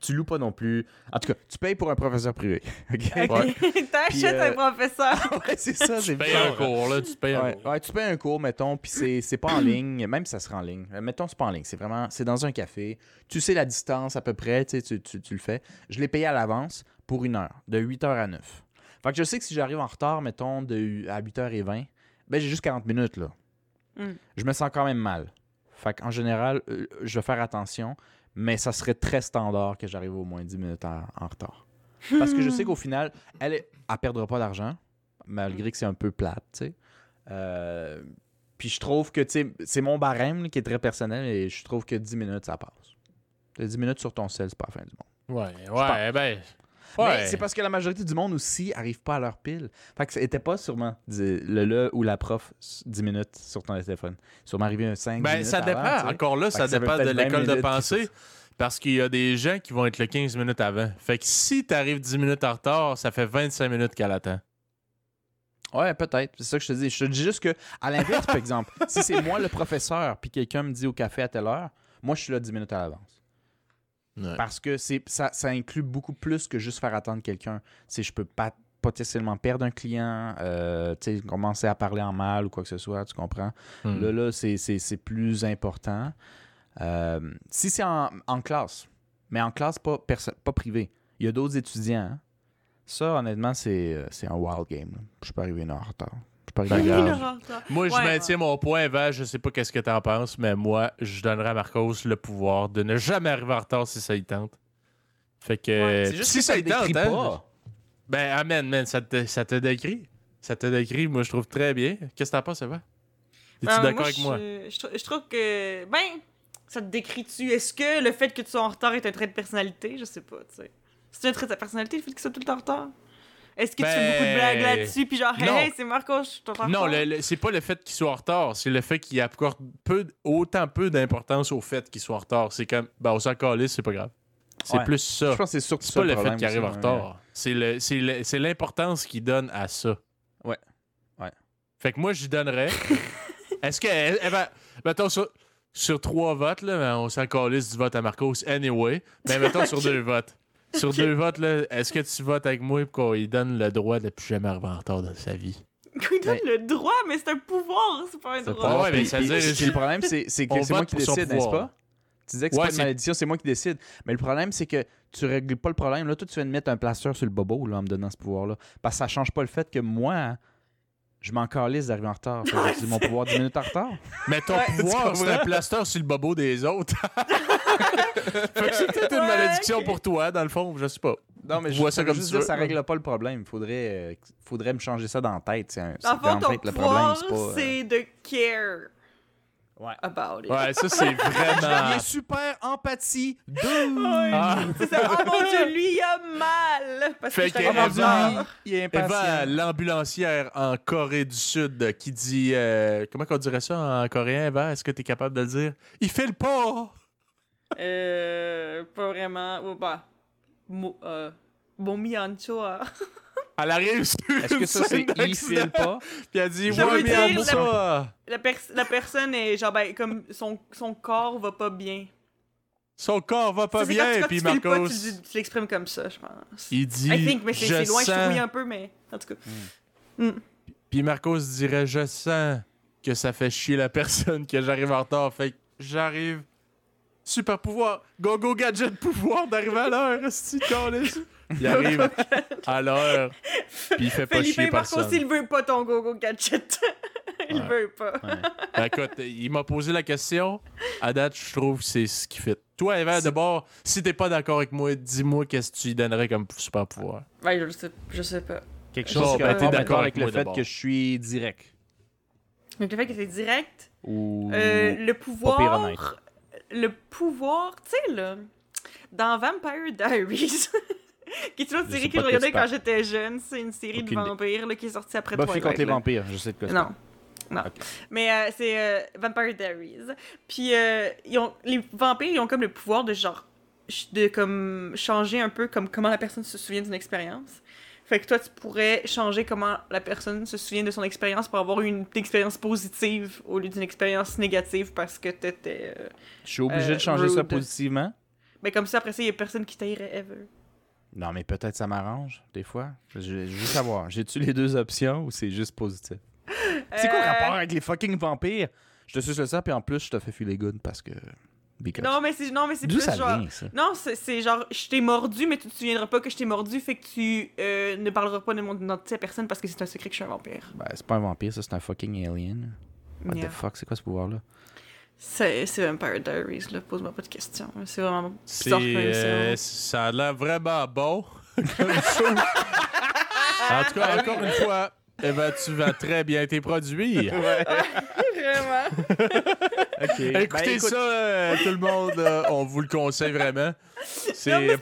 tu loues pas non plus. En tout cas, tu payes pour un professeur privé. OK? Ouais. T'achètes euh, un professeur. ouais, c'est ça, c'est Tu payes un cours, là, tu payes un Ouais, cours. ouais, tu payes un cours, mettons, puis c'est, c'est pas en ligne, même si ça sera en ligne. Euh, mettons, c'est pas en ligne, c'est vraiment, c'est dans un café. Tu sais la distance à peu près, tu, sais, tu, tu, tu le fais. Je l'ai payé à l'avance pour une heure, de 8h à 9. Fait que je sais que si j'arrive en retard, mettons, de, à 8h20, ben j'ai juste 40 minutes, là. Mm. Je me sens quand même mal. Fait qu'en général, euh, je vais faire attention, mais ça serait très standard que j'arrive au moins 10 minutes en, en retard. Parce que je sais qu'au final, elle, est- elle perdra pas d'argent, malgré que c'est un peu plate, tu sais. Euh, puis je trouve que, tu sais, c'est mon barème là, qui est très personnel et je trouve que 10 minutes, ça passe. T'as 10 minutes sur ton sel, c'est pas la fin du monde. Ouais, ouais, ben. Ouais. c'est parce que la majorité du monde aussi arrive pas à leur pile. Fait que c'était pas sûrement le le ou la prof s- 10 minutes sur ton téléphone. Sûrement arrivé un 5 Ben, minutes ça dépend. avant. Encore là, ça dépend de peut-être 20 l'école de pensée. Parce qu'il y a des gens qui vont être le 15 minutes avant. Fait que si t'arrives 10 minutes en retard, ça fait 25 minutes qu'elle attend. Ouais, peut-être. C'est ça que je te dis. Je te dis juste que, à l'inverse, par exemple, si c'est moi le professeur puis quelqu'un me dit au café à telle heure, moi je suis là 10 minutes à l'avance. Ouais. Parce que c'est ça, ça inclut beaucoup plus que juste faire attendre quelqu'un. C'est je peux pas potentiellement perdre un client, euh, commencer à parler en mal ou quoi que ce soit, tu comprends? Hmm. Là, là, c'est- plus important. Euh, si c'est en, en classe, mais en classe pas, pas privée, il y a d'autres étudiants. hein. Ça, honnêtement, c'est euh, c'est un wild game. là. Je peux arriver une heure en retard. Ben. Moi, je Ouais, maintiens mon point, Val. Je sais pas qu'est-ce que t'en penses, mais moi, je donnerais à Marcos le pouvoir de ne jamais arriver en retard si ça y tente. Fait que. Ouais, C'est juste si que ça y tente, hein, pas. Ben, amen, man, ça te, ça te décrit. Ça te décrit, moi, je trouve très bien. Qu'est-ce que t'en penses, Eva? Es-tu Ben, d'accord avec je, moi? Je, trou- je trouve que. Ben, ça te décrit-tu? Est-ce que le fait que tu sois en retard est un trait de personnalité? Je sais pas, tu sais. C'est un trait de ta personnalité, le fait que tu sois tout le temps en retard? Est-ce que tu Ben, fais beaucoup de blagues là-dessus, puis genre, non. hey, c'est Marco, je suis ton Non, le- le- c'est pas le fait qu'il soit en retard, c'est le fait qu'il accorde peu, autant peu d'importance au fait qu'il soit en retard. C'est comme, ben, on s'en calisse, c'est pas grave. C'est Ouais. plus ça. Je pense que c'est surtout C'est ça pas le fait qu'il arrive en retard. C'est le- c'est le- c'est l'importance qu'il donne à ça. Ouais. Ouais. Fait que moi, j'y donnerais. Est-ce que. eh, eh ben, mettons sur, sur trois votes, là, ben, on s'en calisse du vote à Marcos anyway. Mais mettons sur deux votes. Sur deux votes, là, est-ce que tu votes avec moi pour qu'on lui donne le droit de plus jamais arriver en retard dans sa vie? Il donne le droit, mais c'est un pouvoir, c'est pas un droit. pas- ouais, mais ça dire- le problème, c'est c'est que On c'est moi qui décide, n'est-ce pas? Tu disais que c'est Ouais, pas une malédiction, c'est moi qui décide. Mais le problème, c'est que tu règles pas le problème. Là, toi, tu viens de mettre un plaster sur le bobo là, en me donnant ce pouvoir-là. Parce que ça change pas le fait que moi, hein, je m'en calisse d'arriver en retard. Fait que J'ai mon pouvoir 10 minutes en retard. Mais ton Ouais. pouvoir, c'est un plaster sur le bobo des autres. fait que c'est peut-être une malédiction pour toi, dans le fond, je sais pas. Non, mais Je je vois ça comme juste tu veux. ça règle pas le problème. Faudrait, euh, faudrait me changer ça dans la tête. C'est un- fond, la ton tête, le problème, pouvoir, c'est pas. euh, c'est de care Ouais. about it. Ouais, ça, c'est vraiment. super empathie. Ouais. Ah. Oh mon dieu, lui, il a mal. Parce Fait que que Eva- retard. Il est Eva, impatient. l'ambulancière en Corée du Sud, qui dit. euh, comment qu'on dirait ça en coréen, Eva? Est-ce que tu es capable de le dire? Il fait le pas Euh, pas vraiment. Oh, bah. Mo, euh, bon. Elle arrive sur Est-ce que ça, c'est il file pas? Puis elle dit Ouais, mais la- ça, La, pers- la personne est genre, ben, comme son, son corps va pas bien. son corps va pas quand bien. quand Puis files pas, Marcos, tu, l'exprimes comme ça, je pense. il dit I think, mais c'est Je loin, je sens- fouille un peu, mais en tout cas. Puis Marcos dirait Je sens que ça fait chier la personne que j'arrive en retard. Fait que j'arrive. Super pouvoir. Go go gadget pouvoir d'arriver à l'heure, de. Il arrive à l'heure. Puis il fait pas Felipe chier Marcos, personne. il veut pas ton gogo gadget. il Ouais. veut pas. Ben, écoute, il m'a posé la question. À date, je trouve que c'est ce qui fait. Toi, Eva, d'abord, si t'es pas d'accord avec moi, dis-moi qu'est-ce que tu lui donnerais comme super pouvoir. Ouais, je sais, je sais pas. Quelque Bon, chose qui ben, a t'es rapport, d'accord avec avec le fait que je suis direct. Donc le fait que c'est direct, Ou. euh, le pouvoir. Le pouvoir, tu sais là, dans Vampire Diaries, qui est une autre Je série que je regardais quand j'étais jeune, c'est une série Aucune de vampires là, qui est sortie après Buffy Twilight. contre les là. vampires, je sais de quoi Non. Non. Mais euh, c'est euh, Vampire Diaries. Puis euh, ils ont, les vampires, ils ont comme le pouvoir de genre de comme changer un peu comme comment la personne se souvient d'une expérience. Fait que toi, tu pourrais changer comment la personne se souvient de son expérience pour avoir une expérience positive au lieu d'une expérience négative parce que t'étais. Euh... Je suis obligé Euh, de changer ça positivement. Mais comme ça, après ça, il y a personne qui taillerait ever. Non, mais peut-être ça m'arrange, des fois. Je, je veux juste savoir, j'ai-tu les deux options ou c'est juste positif? C'est quoi le Euh, rapport avec les fucking vampires? Je te suce le sang, puis en plus, je te fais filer good parce que. Because. Non, mais c'est non, mais c'est plus ça genre. vient, ça? Non, c'est c'est genre, je t'ai mordu, mais tu te souviendras pas que je t'ai mordu, fait que tu euh, ne parleras pas de mon identité à personne parce que c'est un secret que je suis un vampire. Ben, c'est pas un vampire, ça, c'est un fucking alien. What Yeah. the fuck, c'est quoi ce pouvoir-là? C'est c'est Vampire Diaries, là. Pose-moi pas de questions. C'est vraiment C'est, bizarre comme euh, ça. ça a l'air vraiment bon. en tout cas, encore une fois, Eva, tu vends très bien tes produits. Vraiment. Ok. Écoutez ça, euh, tout le monde, euh, on vous le conseille vraiment. C'est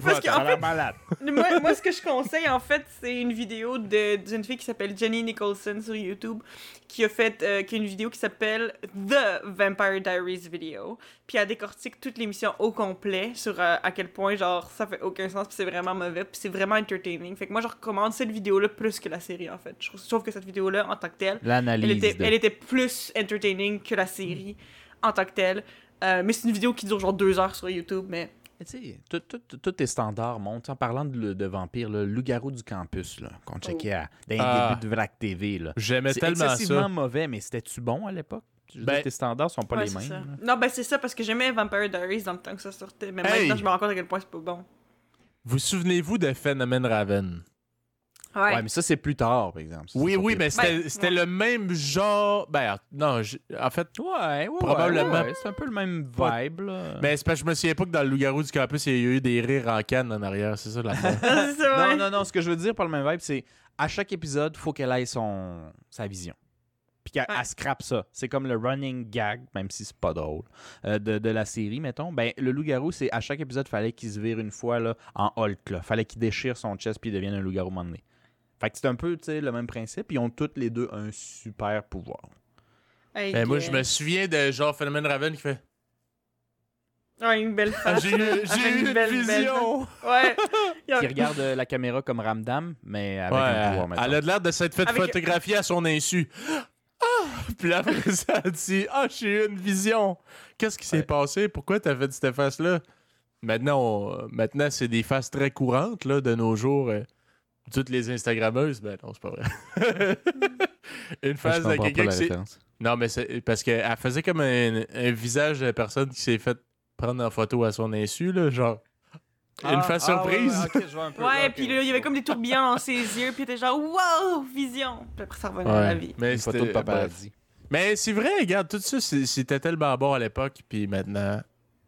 malade. moi, moi, ce que je conseille, en fait, c'est une vidéo d'une fille qui s'appelle Jenny Nicholson sur YouTube, qui a fait euh, qui a une vidéo qui s'appelle The Vampire Diaries Video. Puis elle décortique toute l'émission au complet sur euh, à quel point, genre, ça fait aucun sens, puis c'est vraiment mauvais, puis c'est vraiment entertaining. Fait que moi, je recommande cette vidéo-là plus que la série, en fait. Je trouve, que cette vidéo-là, en tant que telle, elle L'analyse. était, de- elle était plus entertaining que la série en tant que telle. Euh, mais c'est une vidéo qui dure genre deux heures sur YouTube, mais Tu sais, tous tes standards montent. En parlant de, de vampires, le loup-garou du campus, là, qu'on checkait à, dans les Ah. débuts de VRAC TV. Là. J'aimais C'est tellement excessivement ça. mauvais, mais c'était-tu bon à l'époque? Ben- dire, tes standards sont pas Ouais, les mêmes. ça. Non, ben c'est ça parce que j'aimais Vampire Diaries dans le temps que ça sortait. Mais Hey! maintenant, je me rends compte à quel point c'est pas bon. Vous souvenez-vous de Phénomène Raven? Ouais. Ouais, mais ça, c'est plus tard, par exemple. Ça, Oui, oui, mais c'était Ben, ouais. le même genre. Ben, non, en fait, Ouais, ouais, Probablement. c'est un peu le même vibe, là. mais c'est parce que je me souviens pas que dans le Loup-garou du campus, il y a eu des rires en canne en arrière. C'est ça la. Non, non, non, ce que je veux dire par le même vibe, c'est à chaque épisode, faut qu'elle ait son sa vision. Puis qu'elle Ouais. scrape ça. C'est comme le running gag, même si c'est pas drôle, euh, de, de la série, mettons. Ben, le loup-garou, c'est à chaque épisode, fallait qu'il se vire une fois là, en Hulk. Là. Fallait qu'il déchire son chest puis il devienne un loup-garou à un moment donné. Fait que c'est un peu tu sais, le même principe. Ils ont toutes les deux un super pouvoir. Hey, Ben, moi, je me souviens de genre Phénomène Raven qui fait Ouais, une belle Ah, face. J'ai eu, une belle- vision! Ouais. Qui regarde euh, la caméra comme Ramdam, mais avec Ouais, un pouvoir maintenant. elle a l'air de s'être fait Avec- photographier à son insu. Puis après ça, elle dit Ah, j'ai eu une vision. Qu'est-ce qui s'est Ouais. passé? Pourquoi t'as fait cette face-là? Maintenant, on- maintenant c'est des faces très courantes là, de nos jours. euh, toutes les Instagrammeuses, ben non, c'est pas vrai. une face de quelqu'un la qui s'est. Non, mais c'est parce qu'elle faisait comme un, un visage de personne qui s'est fait prendre en photo à son insu, là, genre. Une face surprise? Ouais, puis là, il y avait comme des tourbillons dans ses yeux, puis il était genre, wow, vision. Puis après, ça revenait à la vie. Mais Une photo de paparazzi. Mais c'est vrai, regarde, tout ça, c'était tellement bon à l'époque, puis maintenant,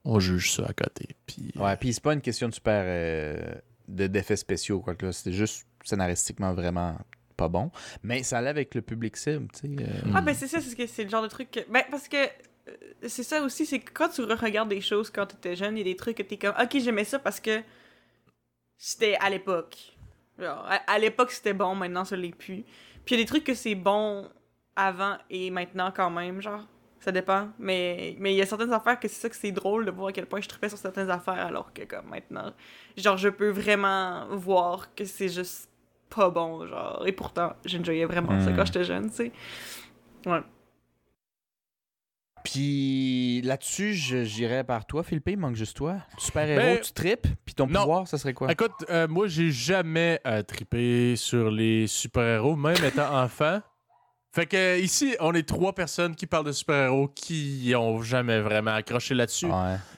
on juge ça à côté. Puis, Ouais, puis c'est pas une question de super. euh, de- d'effets spéciaux, quoi que là. C'était juste scénaristiquement vraiment pas bon. Mais ça allait avec le public cible, tu sais. euh. Ah, ben c'est ça, c'est ce que- c'est le genre de truc que. Ben, parce que. Euh, C'est ça aussi, c'est que quand tu regardes des choses quand t'étais jeune, il y a des trucs que t'es comme, ok, j'aimais ça parce que c'était à l'époque. Genre, à, à l'époque c'était bon, maintenant ça l'est plus. Puis il y a des trucs que c'est bon avant et maintenant quand même, genre. Ça dépend. Mais mais il y a certaines affaires que c'est ça que c'est drôle de voir à quel point je tripais sur certaines affaires alors que comme maintenant, genre je peux vraiment voir que c'est juste pas bon, genre. Et pourtant, j'enjoyais vraiment ça Hmm. quand j'étais jeune, tu sais. Ouais. Puis là-dessus, j'irais par toi, Philippe. Il manque juste toi. Super-héros, Ben, tu tripes. Puis ton non. pouvoir, ça serait quoi? Écoute, euh, moi, j'ai jamais euh, trippé sur les super-héros, même étant enfant. Fait que ici, on est trois personnes qui parlent de super-héros qui ont jamais vraiment accroché là-dessus. Ouais.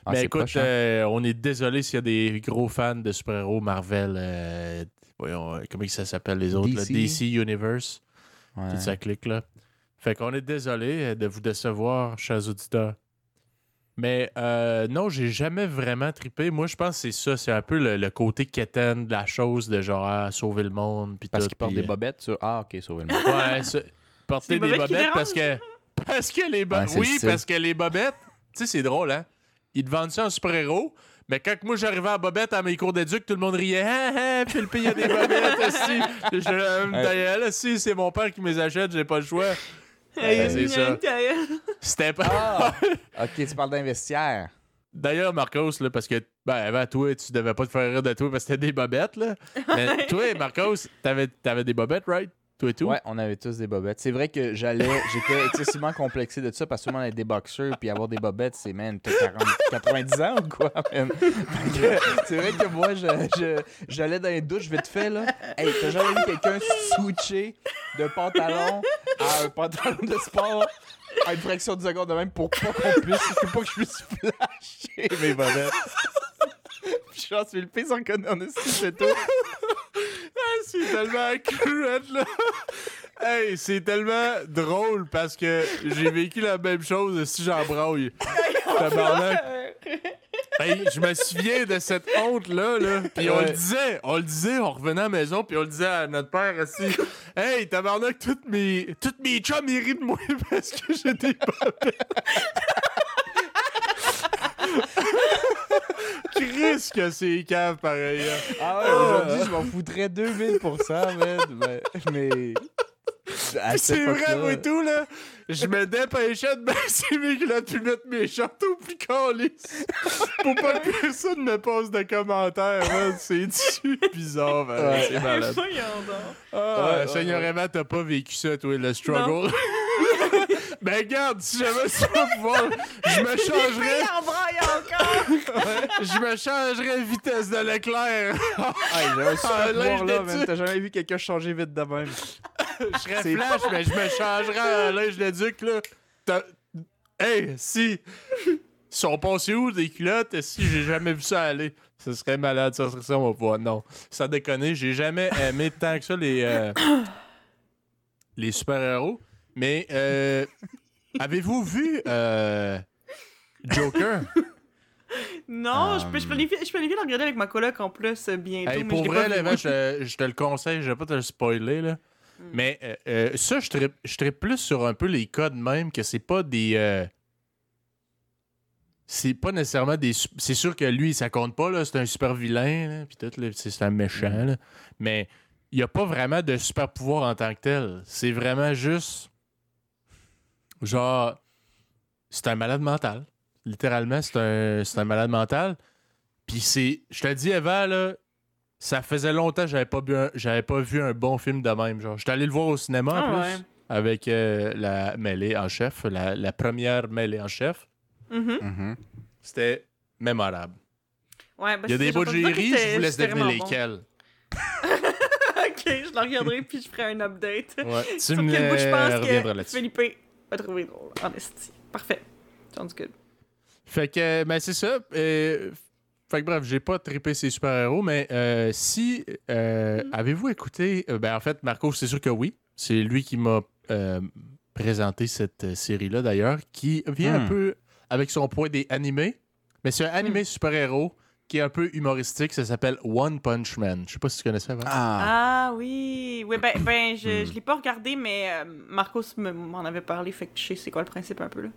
Ah, Mais écoute, proche, hein? euh, on est désolé s'il y a des gros fans de super-héros Marvel. voyons, comment ça s'appelle les autres? là? DC. DC Universe. Ouais. Tout ça clique là. Fait qu'on est désolé euh, de vous décevoir, chers auditeurs. Mais euh, non, j'ai jamais vraiment trippé. Moi, je pense que c'est ça. C'est un peu le, le côté quétaine de la chose, de genre ah, sauver le monde. Puis Parce tout, qu'il porte puis, des euh, bobettes sur. Ah, ok, sauver le monde. Ouais, ça- porter des bobettes parce que. Parce que les bobettes. Ouais, le oui, parce que les bobettes. Tu sais, c'est drôle, hein? Ils te vendent ça en super-héros. Mais quand moi j'arrivais à bobette à mes cours d'éduc, tout le monde riait. Ah, ah, Philippe, il y a des bobettes aussi. Je là, d'ailleurs, si c'est mon père qui me les achète, j'ai pas le choix. C'est ça. C'était pas. Ah! ok, tu parles d'un vestiaire. D'ailleurs, Marcos, là, parce que, ben, avant toi, tu devais pas te faire rire de toi parce que c'était des bobettes, là. Mais toi, Marcos, t'avais, t'avais des bobettes, right? Ouais, on avait tous des bobettes. C'est vrai que j'allais, j'étais excessivement complexé de ça parce que monde avait des boxers puis avoir des bobettes, c'est man, t'as 40, 90 ans ou quoi, man? C'est vrai que moi, j'allais dans les douches vite fait, là. Hey, t'as jamais vu quelqu'un switcher de pantalon à un pantalon de sport à une fraction de seconde de même pour pas qu'on puisse, pour pas que je puisse flasher mes bobettes? Pense que le pire, c'est en est c'est tout. Ah, c'est tellement accurate, là. Hey, c'est tellement drôle parce que j'ai vécu la même chose si j'en braille. Tabarnak. Hey, je me souviens de cette honte-là, là. Puis on Ouais. le disait, on le disait, on revenait à la maison, puis on le disait à notre père aussi. Hey, tabarnak, toutes mes, toutes mes chums, ils rient de moi parce que j'ai des bobettes. Chris que c'est cave, pareil. hein. Ah ouais, aujourd'hui, je m'en foutrais 2000%, man. Mais. mais... C'est vrai, moi et tout, là. Je me dépêchais de baisser mes culottes puis mettre mes shorts au plus calice. Pour pas que personne me pose de commentaires, man. C'est-tu bizarre, man. Ouais. C'est malade. Donc. Ah, Ouais, ouais, Seigneurément, t'as pas vécu ça, toi, le struggle? Ben, regarde, si j'avais ce pouvoir, je me changerais. Il en braille encore! Je me changerais vitesse de l'éclair. Hey, j'ai un super Ah, là, pouvoir là, man. T'as jamais vu quelqu'un changer vite de même. Je serais C'est- flash, mais je me changerais à linge d'éduc, là. T'as- Hey, si. Ils sont passés où, des culottes? Si j'ai jamais vu ça aller. Ce serait malade, ça serait ça, mon pouvoir. Non, sans déconner, j'ai jamais aimé tant que ça les, euh, les super-héros. Mais, euh, avez-vous vu euh, Joker? Non, je peux, je planifie, je planifie de le regarder avec ma coloc en plus euh, bientôt. Hey, mais pour je vrai, là, je, je te le conseille, je vais pas te le spoiler, là. Hmm. Mais euh, euh, ça, je trippe je plus sur un peu les codes même, que c'est pas des. euh, c'est pas nécessairement des. C'est sûr que lui, ça compte pas, là. C'est un super vilain, puis tout, c'est un méchant, Hmm. là. Mais il n'y a pas vraiment de super pouvoir en tant que tel. C'est vraiment juste. Genre. C'est un malade mental. Littéralement, c'est un, c'est un malade mental. Puis c'est. Je te le dis avant, là. Ça faisait longtemps que j'avais pas, vu un- j'avais pas vu un bon film de même. Genre, j'étais allé le voir au cinéma en Ah plus. ouais. Avec euh, la mêlée en chef, la, la première mêlée en chef. Mhm. Mhm. C'était mémorable. Ouais, ben, Il y a c'est- des bouts de entendu dire je vous laisse c'était deviner vraiment bon. lesquels. ok, je la regarderai puis je ferai un update. Ouais, tu Sur me quel bout je pense reviendras que là-dessus. Philippe va trouver drôle. En esti. Parfait. Sounds good. Fait que, ben c'est ça. euh, fait que bref, j'ai pas trippé ces super-héros, mais euh, si. euh, Avez-vous écouté. euh, ben en fait, Marco, c'est sûr que oui. C'est lui qui m'a euh, présenté cette série-là d'ailleurs, qui vient un Hmm. peu avec son point des animés. Mais c'est un animé super-héros qui est un peu humoristique. Ça s'appelle One Punch Man. Je sais pas si tu connaissais avant. Ah. Ah oui. Oui, ben, ben je, Hmm. je l'ai pas regardé, mais euh, Marcos me- m'en avait parlé, fait que je sais c'est quoi le principe un peu là.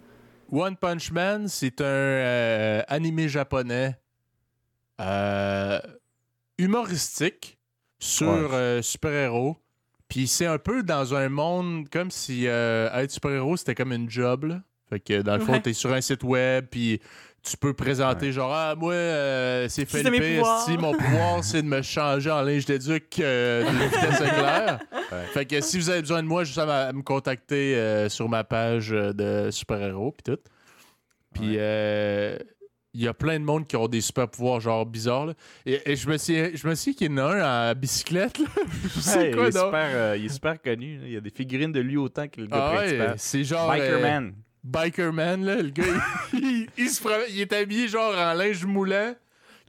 One Punch Man, c'est un euh, animé japonais euh, humoristique sur Ouais. euh, super-héros. Puis c'est un peu dans un monde comme si euh, être super-héros, c'était comme une job. là. Fait que dans le fond, Ouais. t'es sur un site web, puis tu peux présenter genre, ah, moi, euh, c'est Felipe, si mon pouvoir, c'est de me changer en linge d'éduc euh, de vitesse éclair. Ouais. Fait que si vous avez besoin de moi, juste à, à me contacter euh, sur ma page euh, de super-héros, puis tout. Puis Ouais. euh, il y a plein de monde qui ont des super pouvoirs genre bizarres. là. Et, et je me suis je me suis dit qu'il y en a un en bicyclette. là. c'est quoi il, est donc? super, euh, il est super connu. là. Il y a des figurines de lui autant que le gars Ah principal. c'est genre Biker euh, Man. Biker Man là, le gars il, il- il se promène- il est habillé genre en linge moulant.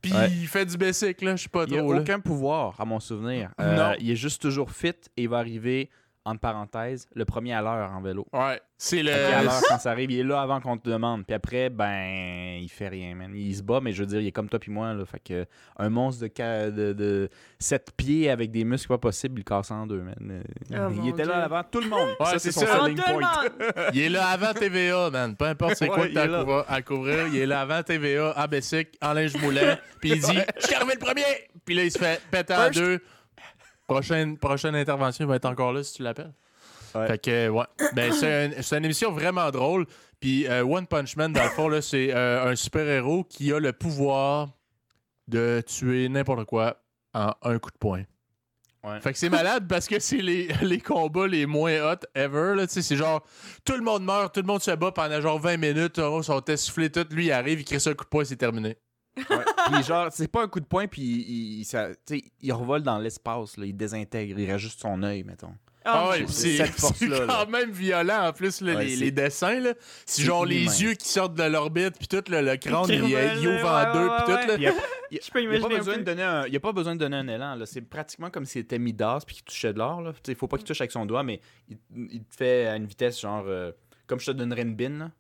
Puis Ouais. il fait du bicycle là, je sais pas Il a trop là. aucun pouvoir, à mon souvenir. Euh, Non. Il est juste toujours fit et il va arriver, entre parenthèses, le premier à l'heure en vélo. Ouais, c'est le Fait qu'à l'heure, quand ça arrive, il est là avant qu'on te demande. Puis après, ben, il fait rien, man. Il se bat, mais je veux dire, il est comme toi puis moi. Là. Fait que un monstre de, ca- de, de 7 pieds avec des muscles pas possibles, il casse en deux, man. Euh, Oh, il était Dieu. là avant tout le monde. Ouais, ça, c'est c'est son ça. Selling tout le point. monde! Il est là avant TVA, man. Peu importe c'est quoi Ouais, que t'as à, là. couvrir- à couvrir, il est là avant TVA, en bicycle, en linge moulant. Puis il dit Je suis arrivé le premier Puis là, il se fait péter en deux. Prochaine, prochaine intervention, va être encore là si tu l'appelles. Ouais. Fait que, ouais. Ben, c'est un- c'est une émission vraiment drôle. Puis euh, One Punch Man, dans le fond, là, c'est euh, un super-héros qui a le pouvoir de tuer n'importe quoi en un coup de poing. Ouais. Fait que c'est malade parce que c'est les, les combats les moins hot ever. Là, c'est genre, tout le monde meurt, tout le monde se bat pendant genre 20 minutes, oh, sont essoufflés tout. Lui, il arrive, il crée ça un coup de poing, c'est terminé. Ouais. Puis genre, c'est pas un coup de poing, puis il, il, ça- tu sais, il revole dans l'espace, là, il désintègre, il rajoute son œil, mettons. Ah Dieu. c'est quand là. même violent en plus, là, Ouais, les, dessins. là. C'est c'est genre les yeux qui sortent de l'orbite, puis tout, le, le crâne, il, ouvre en deux, puis tout. là. Il n'y a, imaginer pas besoin de donner un, il y a pas besoin de donner un élan. là. C'est pratiquement comme s'il était Midas puis qu'il touchait de l'or. là. Tu sais, Il faut pas qu'il touche avec son doigt, mais il, il te fait à une vitesse genre. euh, comme je te donnerais une bine, là,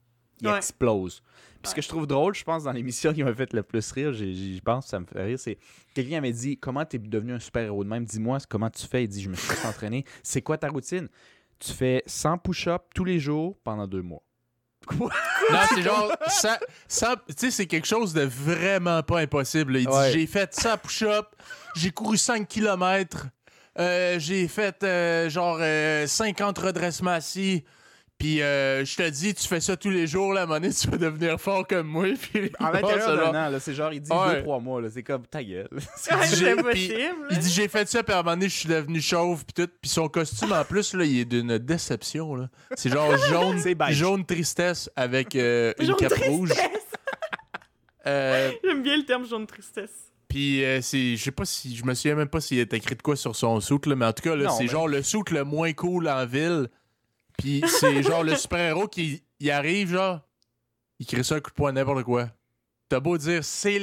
il Ouais. explose. Puis ce que je trouve drôle, je pense, dans l'émission qui m'a fait le plus rire, j'y pense, ça me fait rire, c'est quelqu'un m'avait dit Comment t'es devenu un super-héros de même? Dis-moi comment tu fais? Il dit Je me suis entraîné. C'est quoi ta routine? Tu fais 100 push-ups tous les jours pendant deux mois. Quoi? Non, c'est genre, ça, ça- tu sais, c'est quelque chose de vraiment pas impossible. là. Il dit, j'ai fait 100 push-ups, j'ai couru 5 km, j'ai fait euh, genre euh, 50 redressements assis. Puis euh, je te dis, tu fais ça tous les jours, là, à un moment donné, tu vas devenir fort comme moi. Puis En l'intérieur genre, d'un an, là, c'est genre, il dit Ouais. deux, trois mois, là, c'est comme ta gueule. C'est impossible. Il dit j'ai fait ça, puis à un moment donné, je suis devenu chauve, puis tout. Puis son costume, en plus, là, il est d'une déception. là. C'est genre jaune, jaune tristesse avec euh, une Jaune cape rouge. tristesse. Euh, J'aime bien le terme jaune tristesse. Puis euh, c'est, je sais pas si, je me souviens même pas s'il est écrit de quoi sur son soute là, mais en tout cas là, c'est mais- genre le soute le moins cool en ville. Puis c'est genre le super héros qui il arrive genre, il crée ça un coup de poing n'importe quoi. T'as beau dire c'est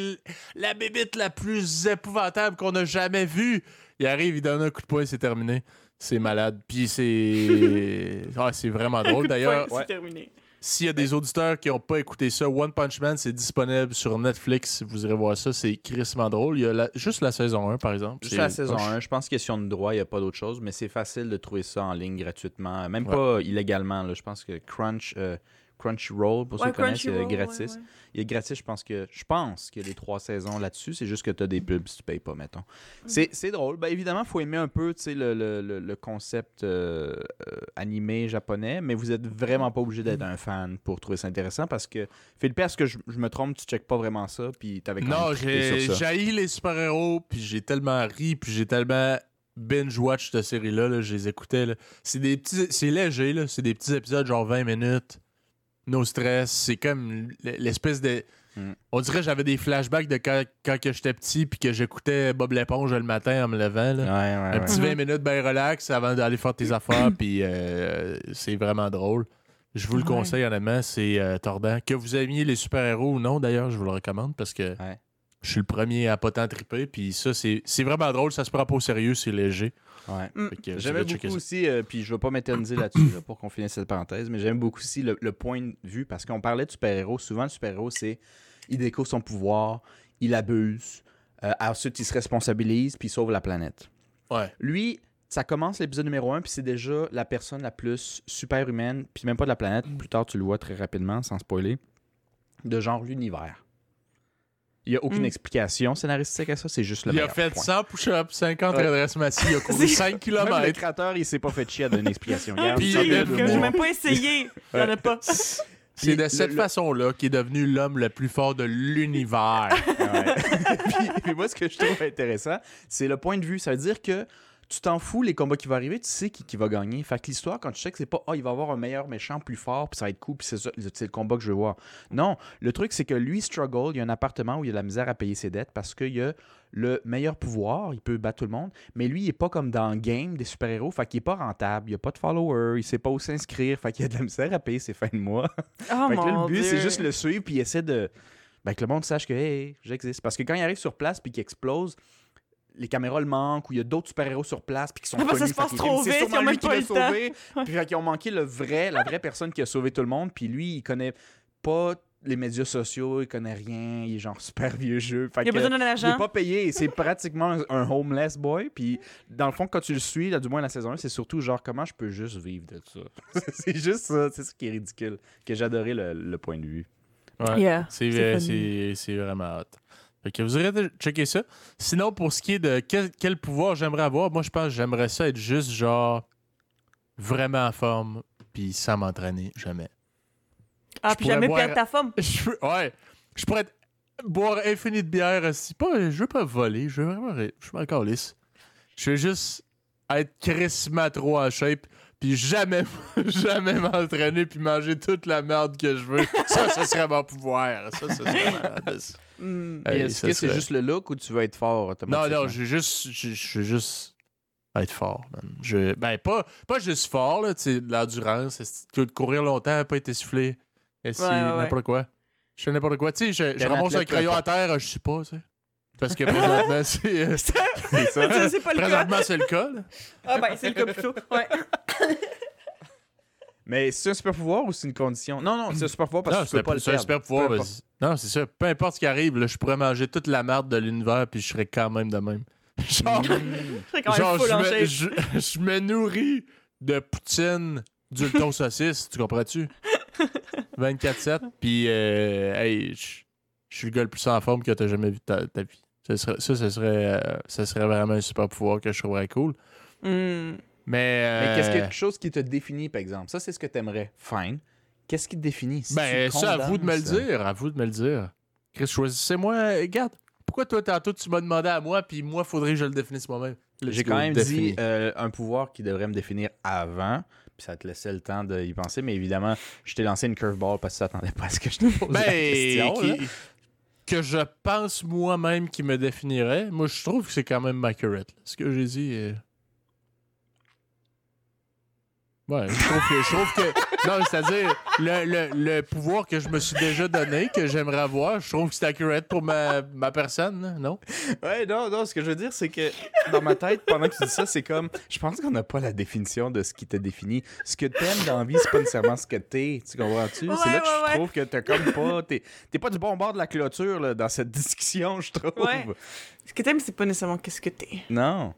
la bébite la plus épouvantable qu'on a jamais vue, il arrive, il donne un coup de poing, c'est terminé. C'est malade. Puis c'est, Ah, c'est vraiment drôle d'ailleurs. ouais. C'est terminé. S'il y a des auditeurs qui n'ont pas écouté ça, One Punch Man, c'est disponible sur Netflix. Vous irez voir ça, c'est crissement drôle. Il y a la- juste la saison 1, par exemple. Juste la saison poche. 1, je pense question de droit, il n'y a pas d'autre chose, mais c'est facile de trouver ça en ligne gratuitement, même Ouais. pas illégalement. là. Je pense que Crunch, euh, Crunchyroll, pour ceux qui connaissent, euh, gratis. ouais, ouais. Il est gratis, je pense que je pense qu'il y a les trois saisons là-dessus. C'est juste que tu as des pubs si tu payes pas, mettons. C'est, c'est drôle. Ben, évidemment, il faut aimer un peu tu sais, le, le, le, le concept euh, euh, animé japonais, mais vous êtes vraiment pas obligé d'être un fan pour trouver ça intéressant parce que, Philippe, est-ce que je, je me trompe, tu checkes pas vraiment ça, puis t'avais Non, j'ai jailli les super-héros, puis j'ai tellement ri, puis j'ai tellement binge-watch cette série-là, là, je les écoutais. là. C'est des petits, c'est léger, là, c'est des petits épisodes genre 20 minutes, no stress, c'est comme l'espèce de... Mm. On dirait que j'avais des flashbacks de quand, quand que j'étais petit, puis que j'écoutais Bob l'éponge le matin en me levant. là. Ouais, ouais, Un ouais. petit Mhm. 20 minutes bien relax avant d'aller faire tes affaires, puis euh, c'est vraiment drôle. Je vous le Ouais. conseille, honnêtement, c'est euh, tordant. Que vous aimiez les super-héros ou non, d'ailleurs, je vous le recommande parce que Ouais. Je suis le premier à pas tant triper. Puis ça, c'est c'est vraiment drôle, ça se prend pas au sérieux, c'est léger. Ouais. Mm. J'aimais checker beaucoup ça. aussi, euh, puis je vais pas m'éterniser là-dessus là, pour qu'on finisse cette parenthèse, mais j'aime beaucoup aussi le, le point de vue parce qu'on parlait de super-héros. Souvent, le super-héros, c'est il découvre son pouvoir, il abuse, euh, ensuite il se responsabilise, puis il sauve la planète. Ouais. Lui, ça commence l'épisode numéro 1, puis c'est déjà la personne la plus super humaine, puis même pas de la planète, plus tard tu le vois très rapidement, sans spoiler, de genre l'univers. Il n'y a aucune Mm. explication scénaristique à ça, c'est juste le Il a fait point. 100 push-ups, 50 Ouais. redresses massives, il a couru C'est- 5 Même le km. créateur, il s'est pas fait chier à donner une explication. Regarde, Puis ça il vient a de fait J'ai même pas essayé. Il y en a pas. C'est de cette le- façon-là qu'il est devenu l'homme le plus fort de l'univers. Ouais. puis, puis moi, ce que je trouve intéressant, c'est le point de vue. Ça veut dire que tu t'en fous les combats qui vont arriver, tu sais qui, qui va gagner. Fait que l'histoire, quand tu sais que c'est pas, ah, il va avoir un meilleur méchant plus fort, puis ça va être cool, puis c'est le combat que je veux voir. Non, le truc, c'est que lui, struggle, il y a un appartement où il a de la misère à payer ses dettes parce qu'il a le meilleur pouvoir, il peut battre tout le monde, mais lui, il est pas comme dans le game des super-héros, fait qu'il est pas rentable, il a pas de followers, il sait pas où s'inscrire, fait qu'il a de la misère à payer ses fins de mois. Oh Fait que là, le but, c'est juste le suivre, puis il essaie de. Ben, que le monde sache que, hey, j'existe. Parce que quand il arrive sur place, puis qu'il explose, les caméras le manquent, ou il y a d'autres super-héros sur place, puis qui sont Ah, que connus. ça se passe trop vite, ils sûrement lui qui l'a sauvé. Puis qu'ils ont manqué le vrai, la vraie personne qui a sauvé tout le monde, puis lui, il connaît pas les médias sociaux, il connaît rien, il est genre super vieux jeu. Fait Il a que- besoin d'un il est agent. pas payé, c'est pratiquement un, un homeless boy. Puis dans le fond, quand tu le suis, là, du moins la saison 1, c'est surtout genre comment je peux juste vivre de ça? c'est juste ça, c'est ça qui est ridicule. Que j'adorais le, le point de vue. Ouais. Yeah. C'est vraiment hot. Fait que vous irez checker ça. Sinon, pour ce qui est de quel, quel pouvoir j'aimerais avoir, moi je pense que j'aimerais ça être juste genre vraiment en forme puis sans m'entraîner jamais. Ah, je puis jamais boire- perdre ta. Je veux- ouais. Je pourrais boire infini de bière aussi. Pas, je veux pas voler. Je veux vraiment. Je suis encore lisse. Je veux juste être crissement trop en shape. Puis jamais, jamais m'entraîner. Puis manger toute la merde que je veux. Ça, ce serait mon pouvoir. Ça, ce serait. Hmm. Et Hey, Est-ce ça que c'est juste le look ou tu veux être fort Non, automatiquement? non, je veux juste. Je je veux juste être fort, man. Je, ben, pas, pas juste fort, là. Tu sais, de l'endurance. courir longtemps, pas être essoufflé. Que Ouais, ouais, n'importe quoi? Je fais n'importe quoi. Tu sais, je, je un ramasse un crayon à terre, je sais pas, tu sais. Parce que présentement, c'est. euh, C'est ça? Ça, c'est pas le cas. présentement, c'est le cas, là. Ah, ben, c'est le cas plutôt. Ouais. Mais c'est un super pouvoir ou c'est une condition? Non, non, c'est un super pouvoir parce Non, que tu peux c'est pas un, le c'est un perdre. super pouvoir. Peu vas-y. Non, c'est ça. Peu importe ce qui arrive, là, je pourrais manger toute la merde de l'univers, puis je serais quand même de même. Genre, serais quand même genre full je, en me, shape. je, je me nourris de poutine, du thon saucisse, tu comprends-tu? 24-7, puis euh, hey, je je suis le gars le plus en forme que t'as jamais vu de ta, ta vie. Ça, serait, ça, ça serait, euh, ça serait vraiment un super pouvoir que je trouverais cool. Hmm. Mais, Mais euh, qu'est-ce que- quelque chose qui te définit, par exemple? Ça, c'est ce que t'aimerais. Fine. Qu'est-ce qui te définit? Si Ben, ça, à vous de me le dire. À vous de me le dire. Chris, choisissez-moi. Regarde, pourquoi toi, tantôt, tu m'as demandé à moi, puis moi, faudrait que je le définisse moi-même? J'ai quand même dit euh, un pouvoir qui devrait me définir avant, puis ça te laissait le temps d'y penser, mais évidemment, je t'ai lancé une curveball parce que tu t'attendais pas à ce que je te pose la Ben, question. là. qui- que je pense moi-même qui me définirait, moi, je trouve que c'est quand même accurate. Ce que j'ai dit. Ouais, je trouve que. Je trouve que non, c'est-à-dire, le, le, le pouvoir que je me suis déjà donné, que j'aimerais avoir, je trouve que c'est accurate pour ma, ma personne, non? Ouais, non, non, ce que je veux dire, c'est que dans ma tête, pendant que tu dis ça, c'est comme, je pense qu'on n'a pas la définition de ce qui te définit. Ce que t'aimes dans la vie, c'est pas nécessairement ce que t'es, tu comprends-tu? Ouais, c'est là que ouais, je ouais. trouve que t'as comme pas, t'es, t'es pas du bon bord de la clôture, là, dans cette discussion, je trouve. Ouais. Ce que t'aimes, c'est pas nécessairement qu'est-ce que t'es. Non.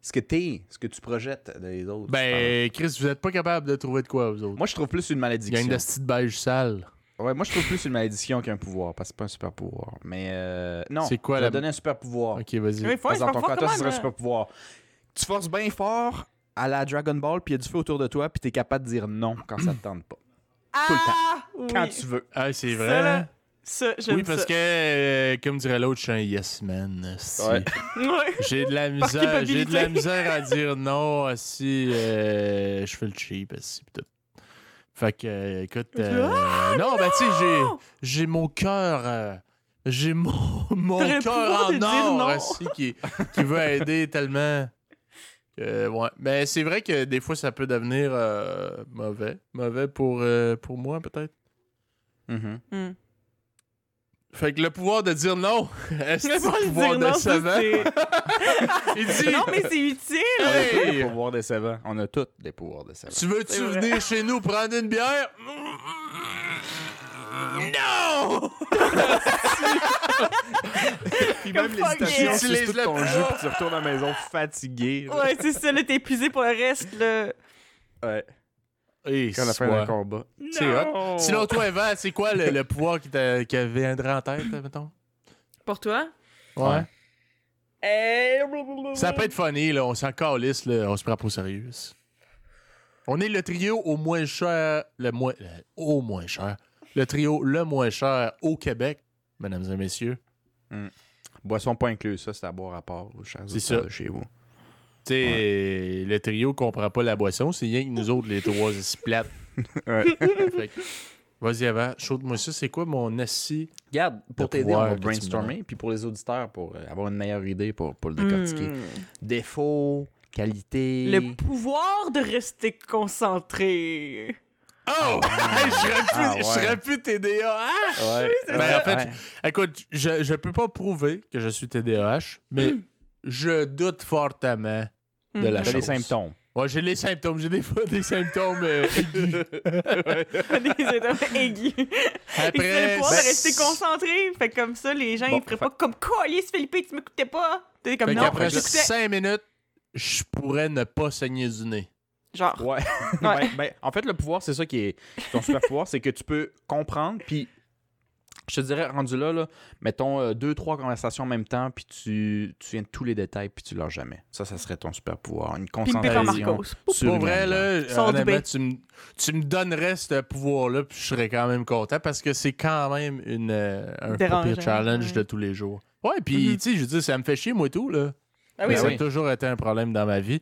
Ce que t'es, ce que tu projettes des autres. Ben, Chris, vous êtes pas capable de trouver de quoi, vous autres? moi, je trouve plus une malédiction. de petite beige sale. Ouais, moi, je trouve plus une malédiction qu'un pouvoir, parce que c'est pas un super pouvoir. Mais euh, non, C'est quoi je vais la- donner un super pouvoir. Ok, vas-y. Faut dans ton cas, toi, ce serait un super pouvoir. Tu forces bien fort à la Dragon Ball, puis il y a du feu autour de toi, puis t'es capable de dire non quand ça te tente pas. tout le temps. Ah, Quand oui. tu veux. Ah, c'est vrai. Là? Ça, j'aime Oui, parce ça. que, euh, comme dirait l'autre, je suis un yes man. si. Ouais. Ouais. J'ai de la misère, j'ai de la culpabilité. misère à dire non si euh, je fais le cheap si pis tout. Fait que euh, écoute, euh, non, ben tu sais, j'ai j'ai mon cœur euh, j'ai mon, mon T'aurais cœur pouvoir en or aussi qui, qui veut aider tellement. que, ouais. Mais c'est vrai que des fois ça peut devenir euh, mauvais, mauvais pour euh, pour moi peut-être. Mhm. Hmm. Fait que le pouvoir de dire non, est-ce le pouvoir ça, décevant? Il dit Non, mais c'est utile. On a tous des pouvoirs décevants. On a tous des pouvoirs décevants. Tu veux-tu venir chez nous prendre une bière? Non! Puis même yeah. tu Utilise utilises ton jeu, puis tu retournes à la maison fatigué. Ouais, c'est ça, là, t'es épuisé pour le reste, là. Ouais. Et Quand combat. C'est hot. Sinon, toi, Eva, c'est quoi le, le pouvoir qui, qui viendrait en tête, mettons? Pour toi? Ouais. Euh... Ça peut être funny, là. On s'en calisse, là. On se prend pas au sérieux. On est le trio au moins cher, le moins, le- au moins cher. Le trio le moins cher au Québec, mesdames et messieurs. Boisson pas inclus, ça, c'est à boire à part, chers C'est ça. de chez vous. Tu sais, le trio comprend pas la boisson, c'est rien que nous autres, les trois, c'est plate. Ouais. Fait que, Vas-y, avant, chaude-moi ça. C'est quoi mon assis? Regarde, pour De t'aider, on va brainstormer, puis pour les auditeurs, pour euh, avoir une meilleure idée, pour, pour le décortiquer. Hmm. Défauts, qualité. Le pouvoir de rester concentré. Oh! Hey, je serais plus, Ah, ouais. je serais plus TDA. Ah! Ouais. Ben, en fait, ouais. Écoute, je, je peux pas prouver que je suis TDAH, mais je doute fortement de la chose. les symptômes. Ouais, j'ai les symptômes. J'ai des fois des symptômes euh, aigus. Des symptômes aigus. Après, le pouvoir ben, de rester concentré. Fait comme ça, les gens, Bon, ils feraient fait- pas comme Calice, Philippe, tu m'écoutais pas. T'es comme fait non, j'écoutais. 5 minutes, je pourrais ne pas saigner du nez. Genre. Ouais. Ben, ben, en fait, le pouvoir, c'est ça qui est. Ton super pouvoir, c'est que tu peux comprendre, puis. Je te dirais, rendu là, là mettons euh, deux, trois conversations en même temps, puis tu, tu viens de tous les détails, puis tu lâches jamais. Ça, ça serait ton super pouvoir. Une concentration. Sur Pour vrai, là, honnêtement, tu me, tu me donnerais ce pouvoir-là, puis je serais quand même content parce que c'est quand même une, euh, un pire challenge ouais. de tous les jours. Ouais, puis, Mhm. tu sais, je veux dire, ça me fait chier, moi, et tout, là. Ah oui, ça oui. a toujours été un problème dans ma vie.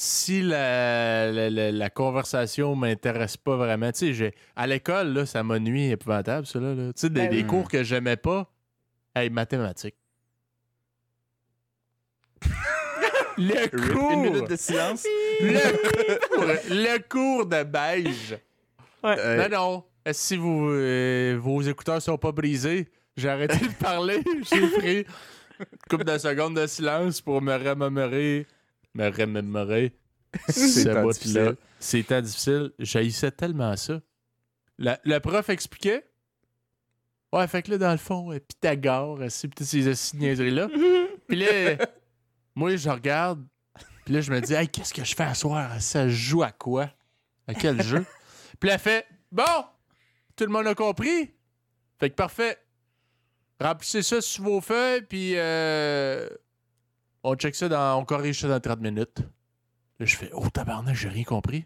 Si la, la, la- la conversation m'intéresse pas vraiment, tu sais, j'ai- à l'école, là, ça m'a nuit épouvantable, ça, là. Tu sais, des, Ben des cours que j'aimais pas, hey, mathématiques. le cours, Une minute de silence. le cours, le cours de beige. Ouais. Euh, Non, non. Si vous, euh, vos écouteurs sont pas brisés, j'ai arrêté de parler. J'ai pris une couple de secondes de silence pour me remémorer. Me remémorer. C'est ce tant bout-là. difficile. C'était difficile. J'haïssais tellement ça. La- le prof expliquait. Ouais, fait que là, dans le fond, euh, Pythagore, euh, c'est toutes ces assis niaiseries-là. Puis là, moi, je regarde. Puis là, je me dis, hey, qu'est-ce que je fais à soir? Ça joue à quoi? À quel jeu? Puis là, elle fait, bon, tout le monde a compris? Fait que parfait. Remplissez ça sur vos feuilles, puis euh, on check ça, dans, on corrige ça dans 30 minutes. Là, je fais, oh, tabarnak, j'ai rien compris.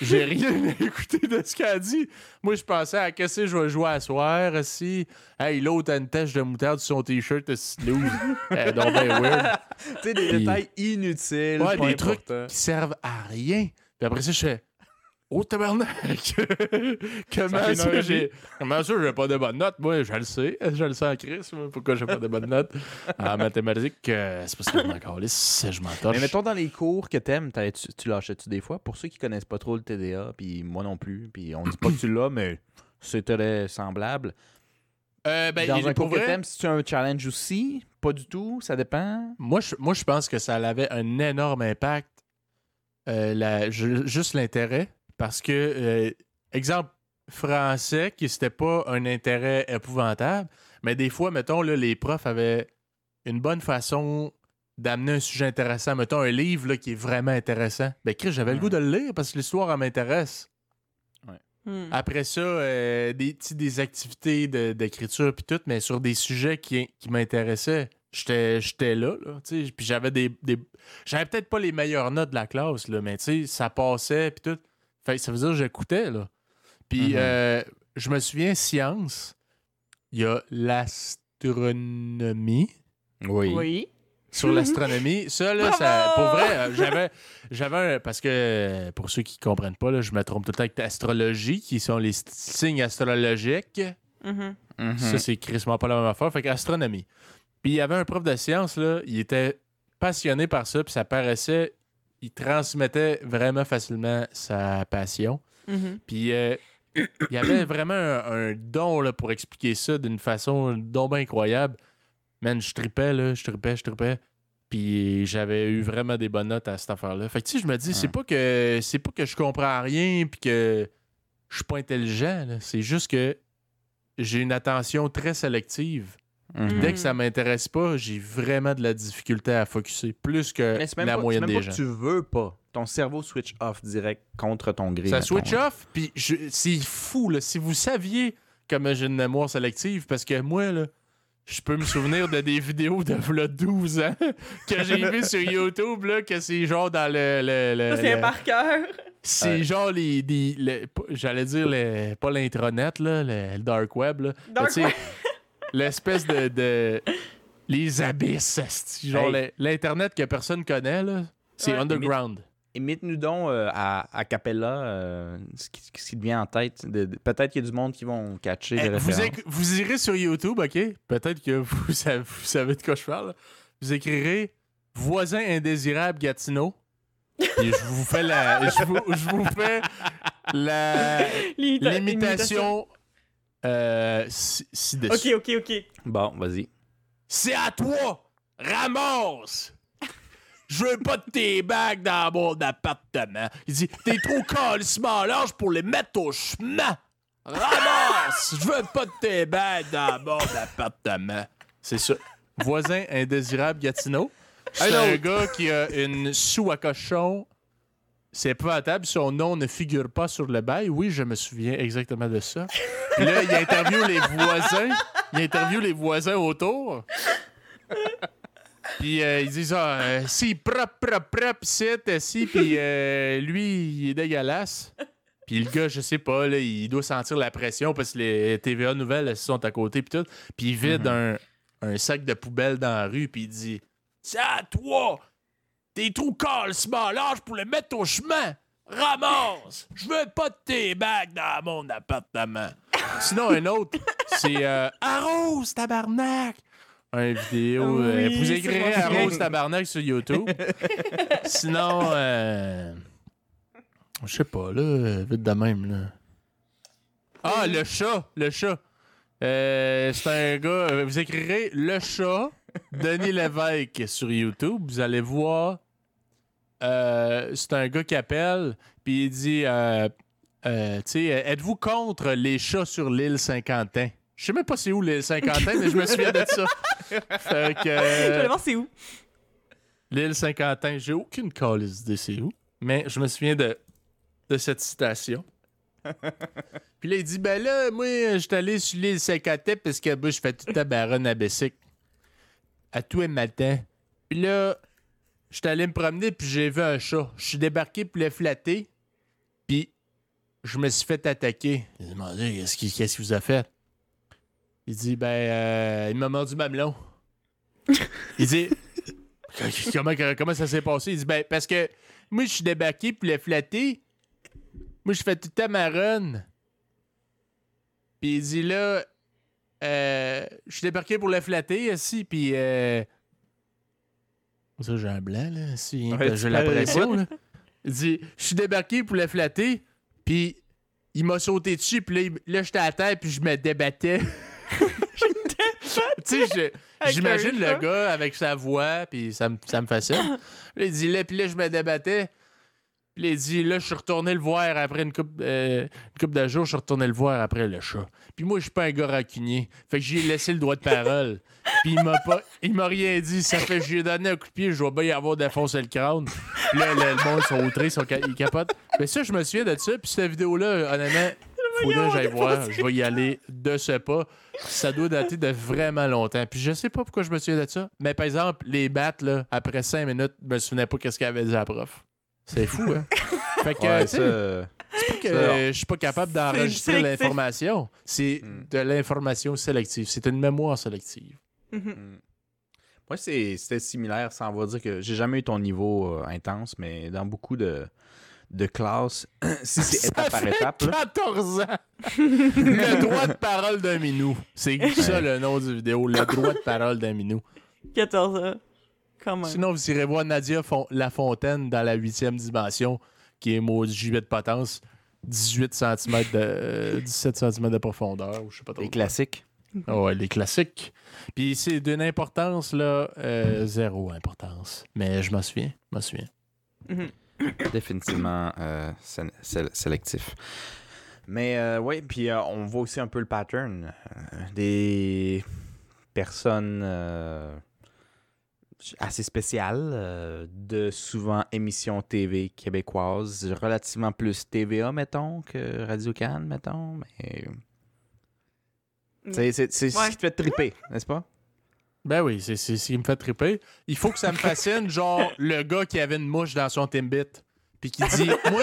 J'ai rien écouté de ce qu'elle a dit. Moi, je pensais à qu'est-ce que je vais jouer à soir, si. Hey, l'autre a une tache de moutarde sur son t-shirt de snooze. Eh, donc, ben weird. Tu sais, des Puis- détails inutiles. Ouais, des trucs qui servent à rien. Puis après ça, je fais Oh tabarnak! comment, Ça j'ai... comment ça, j'ai pas de bonnes notes? Moi, je le sais. Je le sais en crise. moi, Pourquoi j'ai pas de bonnes notes? En mathématiques, euh, c'est parce que je m'en calisse, je m'en torche. Mais mettons dans les cours que t'aimes, tu, tu lâchais-tu des fois? Pour ceux qui connaissent pas trop le TDA, puis moi non plus, puis on dit pas que tu l'as, mais c'est très semblable. Euh, ben, dans un cours que t'aimes, c'est un challenge aussi? Pas du tout, ça dépend. moi, je, moi, je pense que ça avait un énorme impact. euh, la- juste l'intérêt. Parce que, euh, exemple, français, qui c'était pas un intérêt épouvantable, mais des fois, mettons, là, les profs avaient une bonne façon d'amener un sujet intéressant. Mettons un livre là, qui est vraiment intéressant. Ben, Chris, j'avais le goût de le lire parce que l'histoire, elle m'intéresse. Hmm. Après ça, euh, des, des activités de- d'écriture puis tout, mais sur des sujets qui, qui m'intéressaient. J'étais j'étais là, là puis j'avais des, des- J'avais peut-être pas les meilleures notes de la classe, là, mais tu sais, ça passait puis tout. Fait que ça veut dire que j'écoutais, là. Puis Mhm. euh, je me souviens, science, il y a l'astronomie Oui. Oui. sur l'astronomie. Ça, là, ça, pour vrai, euh, j'avais, j'avais un- Parce que, euh, pour ceux qui comprennent pas, là, je me trompe tout le temps avec l'astrologie, qui sont les signes astrologiques. Mhm. Mhm. Ça, c'est crissement pas la même affaire. Fait qu'astronomie. Puis il y avait un prof de sciences, là, il était passionné par ça, puis ça paraissait... Il transmettait vraiment facilement sa passion. Mhm. Puis euh, il y avait vraiment un, un don là, pour expliquer ça d'une façon donc incroyable. Man, je tripais, là, je tripais, je tripais. Puis j'avais eu vraiment des bonnes notes à cette affaire-là. Fait que tu sais, je me dis, c'est pas que c'est pas que je comprends rien puis que je suis pas intelligent. C'est juste que j'ai une attention très sélective. Mhm. Dès que ça m'intéresse pas, j'ai vraiment de la difficulté à focuser. Plus que même la pas, moyenne même des pas gens. que tu veux pas. Ton cerveau switch off direct contre ton grille. Ça mettons, switch là. off, puis je- c'est fou, là. Si vous saviez comment j'ai une mémoire sélective, parce que moi, là, je peux me souvenir de des vidéos de v'là 12 ans que j'ai vu sur YouTube, là, que c'est genre dans le... le- c'est le- par cœur. c'est Ouais. genre les... J'allais dire, le- pas l'intranet, là, le, dark web, là. Dark sais, L'espèce de, de- Les abysses, genre Hey. l'Internet que personne connaît, là. C'est Ouais. underground. Imite-nous donc euh, à, à Capella euh, ce, qui, ce qui te vient en tête. De- de- Peut-être qu'il y a du monde qui vont catcher Eh, vous, vous irez sur YouTube, OK? Peut-être que vous savez, vous savez de quoi je parle. Vous écrirez Voisin indésirable Gatineau. Et je vous fais la. Je vous, je vous fais la. L'imita- L'imitation. Euh. Ok, ok, ok. Bon, vas-y. C'est à toi! Ramasse! Je veux pas de tes bagues dans mon appartement. Il dit T'es trop calissement large pour les mettre au chemin. Ramasse! Je veux pas de tes bagues dans mon appartement. C'est ça. Voisin indésirable Gatineau. C'est un gars qui a une sou à cochon. C'est épouvantable. Son nom ne figure pas sur le bail. Oui, je me souviens exactement de ça. Puis là, il interviewe les voisins. Il interviewe les voisins autour. Puis euh, ils disent ah, euh, si propre, propre, propre, c'est si, puis euh, lui, il est dégueulasse. Puis le gars, je sais pas, là, il doit sentir la pression parce que les TVA Nouvelles elles sont à côté, puis tout. Puis il vide un, un sac de poubelle dans la rue, puis il dit C'est à toi T'es trop calcement large pour le mettre au chemin Ramasse Je veux pas de tes bagues dans mon appartement. Sinon, un autre, c'est euh, Arrose, tabarnak un vidéo. euh, Oui, vous c'est écrirez. Arrose Tabarnak sur YouTube. Sinon, euh, je sais pas, là, vite de même, là. Ah, le chat, le chat. Euh, c'est un gars, euh, vous écrirez le chat, Denis Lévesque sur YouTube. Vous allez voir. Euh, c'est un gars qui appelle, puis il dit euh, euh, tu sais, êtes-vous contre les chats sur l'île Saint-Quentin? Je sais même pas c'est où l'île Saint-Quentin, mais je me souviens de ça. Fait que. Je vais voir c'est où. L'île Saint-Quentin, j'ai aucune calice d'idée c'est où, mais je me souviens de, de cette citation. Puis là, il dit Ben là, moi, je suis allé sur l'île Saint-Quentin parce que je fais tout à baronne à Bessic. À tous les matins. Puis là, je suis allé me promener, puis j'ai vu un chat. Je suis débarqué pour le flatter, puis je me suis fait attaquer. J'ai demandé Qu'est-ce qu'il qu'est-ce qu'il vous a fait? Il dit Ben, euh, il m'a mordu mamelon. il dit comment, comment ça s'est passé? Il dit, ben, parce que moi, je suis débarqué puis le flatter. Moi, je fais tout temps ma run. Puis il dit, là, euh, je suis débarqué pour le flatter, aussi, puis... Euh... Ça, j'ai un blanc, là, si, Ouais, j'ai la pression, là. Il dit, je suis débarqué pour le flatter, puis il m'a sauté dessus, puis là, j'étais à terre, puis je me débattais. tu sais, j'imagine le gars avec sa voix, puis ça, me- ça me fascine. Là, il dit, là, puis là, je me débattais. Puis là, il dit, là, je suis retourné le voir après une coupe, euh, une couple de jours, je suis retourné le voir après le chat. Puis moi, je suis pas un gars rancunier. Fait que j'ai laissé le droit de parole. Puis il m'a pas, il m'a rien dit. Ça fait que j'ai donné un coup de pied, je vais bien y avoir défoncé le crâne. Puis là, le, le monde sont outrés, sont, ils capotent. Mais ça, je me souviens de ça. Puis cette vidéo-là, honnêtement, faut que j'aille voir. Je vais y aller de ce pas. Ça doit dater de vraiment longtemps. Puis je sais pas pourquoi je me souviens de ça. Mais par exemple, les battes, là, après cinq minutes, je me souvenais pas qu'est-ce qu'elle avait dit à la prof. C'est fou, hein? fait que, Ouais, ça, c'est pas que je suis pas capable d'enregistrer l'information. C'est Hmm. de l'information sélective. C'est une mémoire sélective. Mhm. Moi, c'est- c'était similaire, sans va dire que j'ai jamais eu ton niveau euh, intense, mais dans beaucoup de, de classes, si c'est Ça étape par étape, là, 14 ans. le droit de parole d'un minou. C'est ça le nom du vidéo. Le droit de parole d'un minou. 14 ans. Même. Sinon, vous irez voir Nadia Fon- Lafontaine dans la huitième dimension, qui est maudit juillet de potence, 18 cm de, euh, 17 cm de profondeur, ou je sais pas trop. les classiques. Ouais, les classiques. Puis c'est d'une importance, là, euh, zéro importance. Mais je m'en souviens, m'en souviens. Définitivement euh, sé- sé- sélectif. Mais euh, oui, puis on voit aussi un peu le pattern des personnes assez spéciales de souvent émissions TV québécoises, relativement plus TVA, mettons, que Radio-Can, mettons. Mais c'est c'est- c'est ce qui te fait triper, n'est-ce pas? Ben oui, c'est c'est ce qui me fait triper. Il faut que ça me fascine, genre le gars qui avait une mouche dans son Timbit, puis qui dit Moi,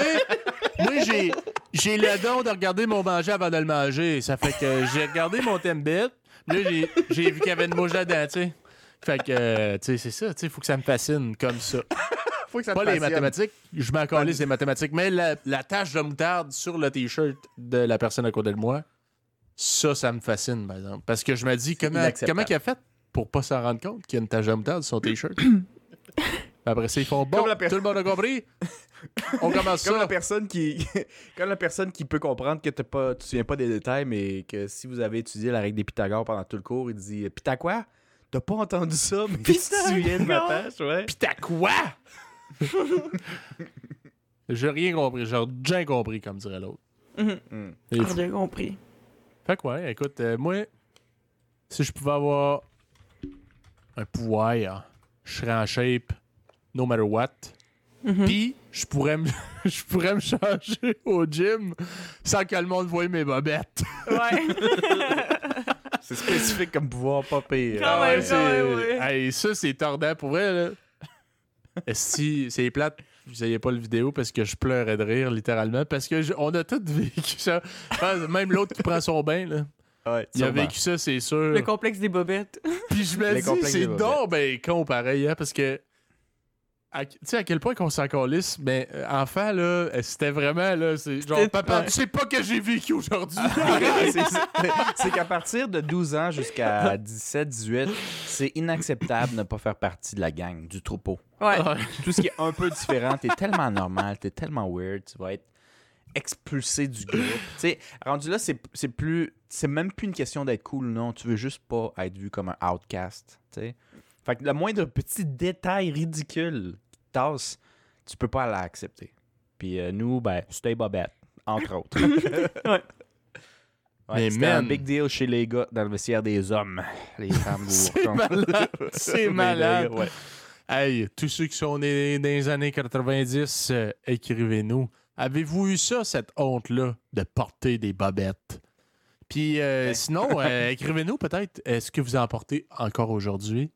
moi j'ai, j'ai le don de regarder mon manger avant de le manger. Ça fait que j'ai regardé mon Timbit, là j'ai, j'ai vu qu'il y avait une mouche là-dedans, tu sais. Fait que, euh, tu sais, c'est ça, tu sais, il faut que ça me fascine comme ça. Faut que ça Pas les mathématiques, je m'en calisse les mathématiques, mais la, la tache de moutarde sur le t-shirt de la personne à côté de moi, ça, ça me fascine, par exemple. Parce que je me dis, comment, comment il a fait pour pas s'en rendre compte qu'il y a une tache de moutarde sur son t-shirt? Après ça, ils font bon, Comme la per- tout le monde a compris? On commence Comme ça. la personne qui comme la personne qui peut comprendre que t'as pas tu te souviens pas des détails mais que si vous avez étudié la règle des Pythagore pendant tout le cours, il dit Pis t'as quoi? T'as pas entendu ça mais tu te souviens de ma tâche, ouais. Pis t'as quoi? J'ai rien compris. J'ai rien compris, comme dirait l'autre. Mhm. Hmm. Fou. J'ai compris. Fait que ouais, écoute, euh, moi, si je pouvais avoir un pouvoir, hein, je serais en shape no matter what. Mhm. Puis, je pourrais me je pourrais me changer au gym sans que le monde voie mes bobettes. Ouais. C'est spécifique comme pouvoir pas pire. Quand même, c'est- quand même, ouais. Hey, ça, c'est tordant pour vrai, là. Si c'est plate, vous n'ayez pas le vidéo parce que je pleurais de rire, littéralement. Parce que je- on a tous vécu ça. Même l'autre qui prend son bain, là. Ouais, Il a vécu ça, c'est sûr. Le complexe des bobettes. Puis je me Les dis, c'est donc ben con pareil, hein, parce que. À- Tu sais à quel point qu'on s'en calisse, mais euh, enfant, là, euh, c'était vraiment, là, c'est genre, C'était- papa, ouais. tu sais pas que j'ai vécu aujourd'hui. Ouais, c'est- c'est- c'est qu'à partir de 12 ans jusqu'à 17-18, c'est inacceptable de ne pas faire partie de la gang, du troupeau. Ouais. Tout ce qui est un peu différent, t'es tellement normal, t'es tellement weird, tu vas être expulsé du groupe. Tu sais, rendu là, c'est c'est plus. C'est même plus une question d'être cool, non. Tu veux juste pas être vu comme un outcast. Tu sais. Fait que le moindre petit détail ridicule qui te tasse, tu peux pas l'accepter. Puis euh, nous, ben, stay bobette, entre autres. Ouais. Ouais, Mais c'était un big deal chez les gars dans le vestiaire des hommes. Les femmes, vous C'est malade. C'est malade. gars, ouais. Hey, tous ceux qui sont nés dans les années 90, euh, écrivez-nous. Avez-vous eu ça, cette honte-là, de porter des bobettes? Puis euh, sinon, euh, écrivez-nous peut-être, est-ce que vous en portez encore aujourd'hui?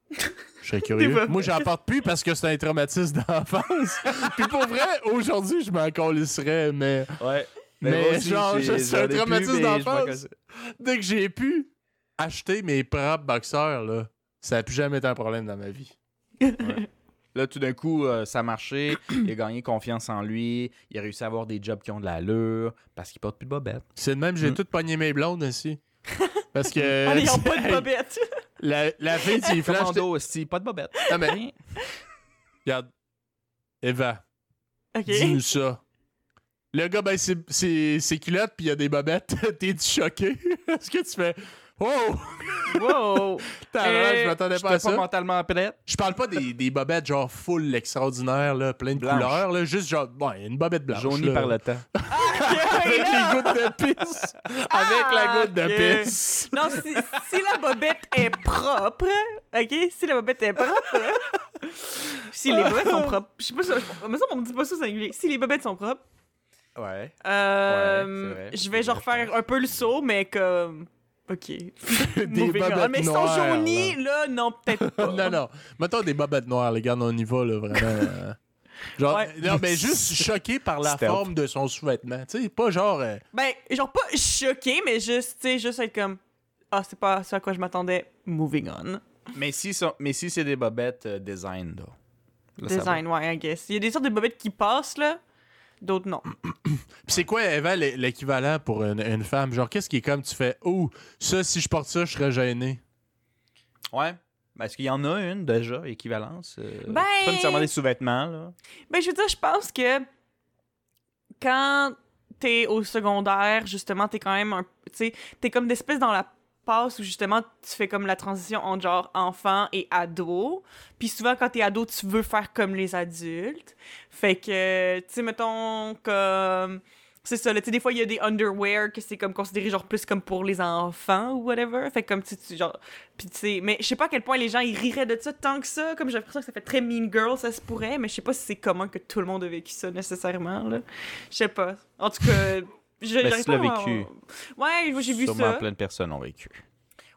Je serais curieux. Moi, j'en porte plus parce que c'est un traumatisme d'enfance. Puis pour vrai, aujourd'hui, je m'en colisserais, mais Ouais. Mais moi aussi, genre, c'est un traumatisme mais d'enfance. dès que j'ai pu acheter mes propres boxeurs, là, ça n'a plus jamais été un problème dans ma vie. Là, tout d'un coup, euh, ça a marché. il a gagné confiance en lui. Il a réussi à avoir des jobs qui ont de l'allure parce qu'il porte plus de bobette. C'est de même, j'ai Mm. tout pogné mes blondes aussi. Parce que. Allez, ils ont pas de bobettes. La, la fille, tu lui flashes. Commando aussi, pas de bobette. Non, mais regarde. Eva, dis-nous ça. Le gars, ben, c'est- c'est c'est culotte, puis il y a des bobettes. T'es-tu choqué? Est-ce que tu fais. Oh! Wow! Tabarnak, je Euh, m'attendais pas à ça. mentalement prête. Je parle pas des, des bobettes genre full extraordinaire, là, plein de Blanche. couleurs, là, juste genre, ouais, une bobette blanche. Jaunie là. par le temps. Avec les gouttes de pisse. Avec la goutte de pisse. Non, si, si la bobette est propre, ok? Si la bobette est propre, si les bobettes sont propres, je sais pas si, mais ça, on me dit pas ça singulier. Si les bobettes sont propres, Ouais. euh, Ouais, je vais genre faire un peu le saut, mais comme. Ok. Des Moving on. bobettes Mais si sont noires, jaunis, là, non, peut-être pas. non, non. Mettons des bobettes noires, les gars, on y va, là, vraiment. euh, Genre, Ouais. non, mais juste choqué par la Stealth. forme de son sous-vêtement. Tu sais, pas genre. euh, Ben, genre pas choqué, mais juste, tu sais, juste être comme. Ah, c'est pas ce à quoi je m'attendais. Moving on. Mais si, mais si c'est des bobettes euh, design, là. Là. Design, ouais, I guess. Il y a des sortes de bobettes qui passent, là. D'autres, non. Puis c'est quoi, Eva, l'é- l'équivalent pour une, une femme? Genre, qu'est-ce qui est comme tu fais, oh, ça, si je porte ça, je serais gêné. Ouais. Ben, Est-ce qu'il y en a une déjà, équivalence? euh, Ben- Pas nécessairement des sous-vêtements, là. Ben, je veux dire, je pense que quand t'es au secondaire, justement, t'es quand même un. Tu sais, t'es comme d'espèce dans la passe où justement tu fais comme la transition entre genre enfant et ado. Puis souvent, quand t'es ado, tu veux faire comme les adultes. Fait que, tu sais, mettons, comme. C'est ça, tu sais, des fois, il y a des underwear que c'est comme considéré genre plus comme pour les enfants ou whatever. Fait comme, tu sais, genre. Puis tu sais, mais je sais pas à quel point les gens ils riraient de ça tant que ça. Comme j'ai l'impression que ça fait très Mean Girl, ça se pourrait, mais je sais pas si c'est commun que tout le monde a vécu ça nécessairement, là. Je sais pas. En tout cas. Je, j'arrive tu l'as à- vécu. Ouais, j'ai vu Sûrement ça. plein de personnes ont vécu.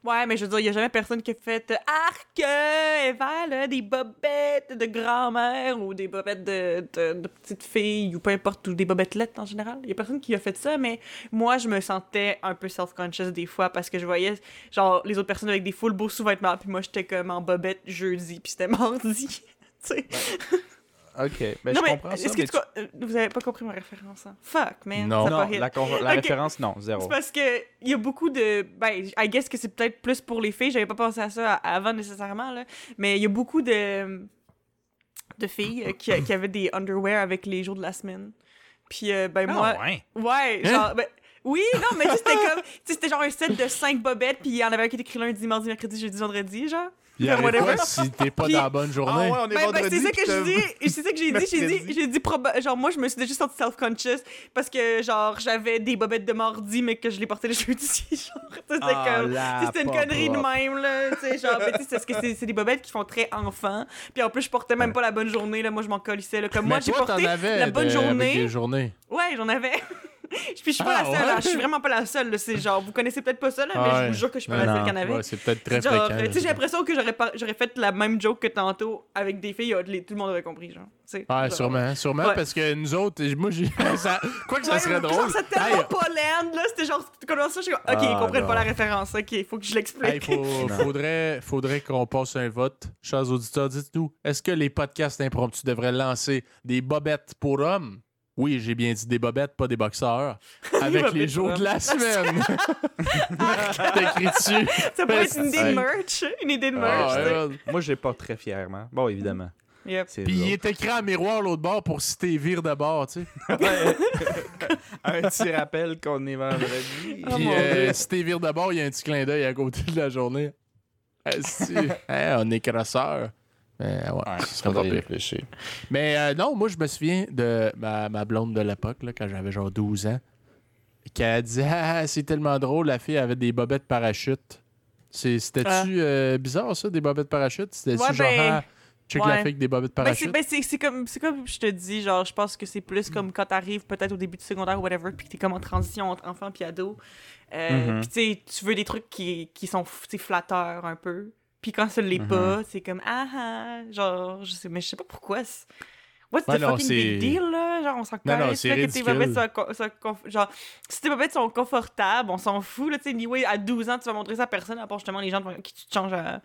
Ouais, mais je veux dire, il y a jamais personne qui a fait euh, Arc, euh, Eva, là, des bobettes de grand-mère ou des bobettes de, de, de petites filles ou peu importe, ou des bobettes lettres en général. Il y a personne qui a fait ça, mais moi, je me sentais un peu self-conscious des fois parce que je voyais, genre, les autres personnes avec des full beaux sous-vêtements, puis moi, j'étais comme en bobette jeudi, puis c'était mardi. tu sais. OK. Ben, non, je mais comprends ça. est-ce que mais tu euh, vous avez pas compris ma référence? hein? Fuck, man. Non. ça Non, la, la référence, non, zéro. C'est parce que il y a beaucoup de ben I guess que c'est peut-être plus pour les filles, j'avais pas pensé à ça avant nécessairement là, mais il y a beaucoup de de filles euh, qui, qui avaient des underwear avec les jours de la semaine. Puis euh, ben Ah, moi ouais. ouais, Hein? genre ben oui, non, mais c'était comme, c'était genre un set de 5 bobettes, puis il y en avait un qui était écrit lundi, mardi, mercredi, jeudi, vendredi, genre. Il Comme arrive whatever. quoi si t'es pas Puis- dans la bonne journée? Ah on Ben, ben, c'est ça que je dis, c'est ça que j'ai dit, j'ai dit, j'ai dit, genre, moi, je me suis déjà senti self-conscious parce que, genre, j'avais des bobettes de mardi, mais que je les portais le jeudi, genre, c'était Ah, comme, c'était une connerie de même, là, tu sais, genre, tu sais, c'est parce que c'est c'est des bobettes qui font très enfant, puis en plus, je portais même pas la bonne journée, là, moi, je m'en colissais, là, comme moi, Mais j'ai toi, porté t'en avais la bonne de- avec journée, des journées. ouais, j'en avais, puis je suis pas Ah, la seule, ouais? hein, je suis vraiment pas la seule, c'est genre, vous connaissez peut-être pas ça, là, mais je vous jure que je suis pas la seule non. qui en avait. Ouais, c'est peut-être très Genre, fréquent. tu sais, j'ai l'impression que j'aurais fait la même joke que tantôt avec des filles, les- tout le monde aurait compris, genre. Genre, sûrement, sûrement, Ouais. parce que nous autres, moi, j'ai. ça- Quoi que ça Ouais, serait genre, drôle. c'était Hey, tellement pas land, là. C'était genre, tu commences ça, je suis comme, ok, ils Ah, comprennent non. pas la référence, ok, faut que je l'explique. Hey, faudrait, faudrait qu'on passe un vote. Chers auditeurs, dites-nous, est-ce que les podcasts impromptus devraient lancer des bobettes pour hommes? Oui, j'ai bien dit des bobettes, pas des boxeurs. Avec les jours de la semaine. T'as écrit dessus. ça pourrait être une idée de merch, une idée de Ah, merch, ouais, ouais. Moi, je les porte très fièrement. Bon, évidemment. Yep. Puis il est écrit en miroir l'autre bord pour si t'es vire de bord, tu sais. un petit rappel qu'on est vendredi. Oh Puis euh, t'es vire de bord, il y a un petit clin d'œil à côté de la journée. Asti. Hein, on est crasseurs. Mais ouais, ce serait pas pire. réfléchir. Mais euh, non, moi, je me souviens de ma, ma blonde de l'époque, là, quand j'avais genre 12 ans, qui a dit Ah, c'est tellement drôle, la fille avait des bobettes parachute. C'est- C'était-tu euh, bizarre, ça, des bobettes parachute C'était-tu Ouais, genre, ben, ah, check ouais. la fille avec des bobettes Ben, c'est parachute ben, c'est- comme, c'est comme je te dis, genre, je pense que c'est plus comme quand t'arrives peut-être au début du secondaire ou whatever, puis que t'es comme en transition entre enfant puis ado. Euh, Mhm. Puis tu veux des trucs qui, qui sont flatteurs un peu. Puis quand ça l'est pas, c'est comme ah ah, genre, je sais, mais je sais pas pourquoi. c'est- What's Ouais, the non, fucking big deal, là? Genre, on s'en Non, c'est que tes bobettes soient, co- soient conf- Genre, si tes bobettes sont confortables, on s'en fout, là, tu sais. Anyway, à 12 ans, tu vas montrer ça à personne, à part justement les gens qui tu te changes à...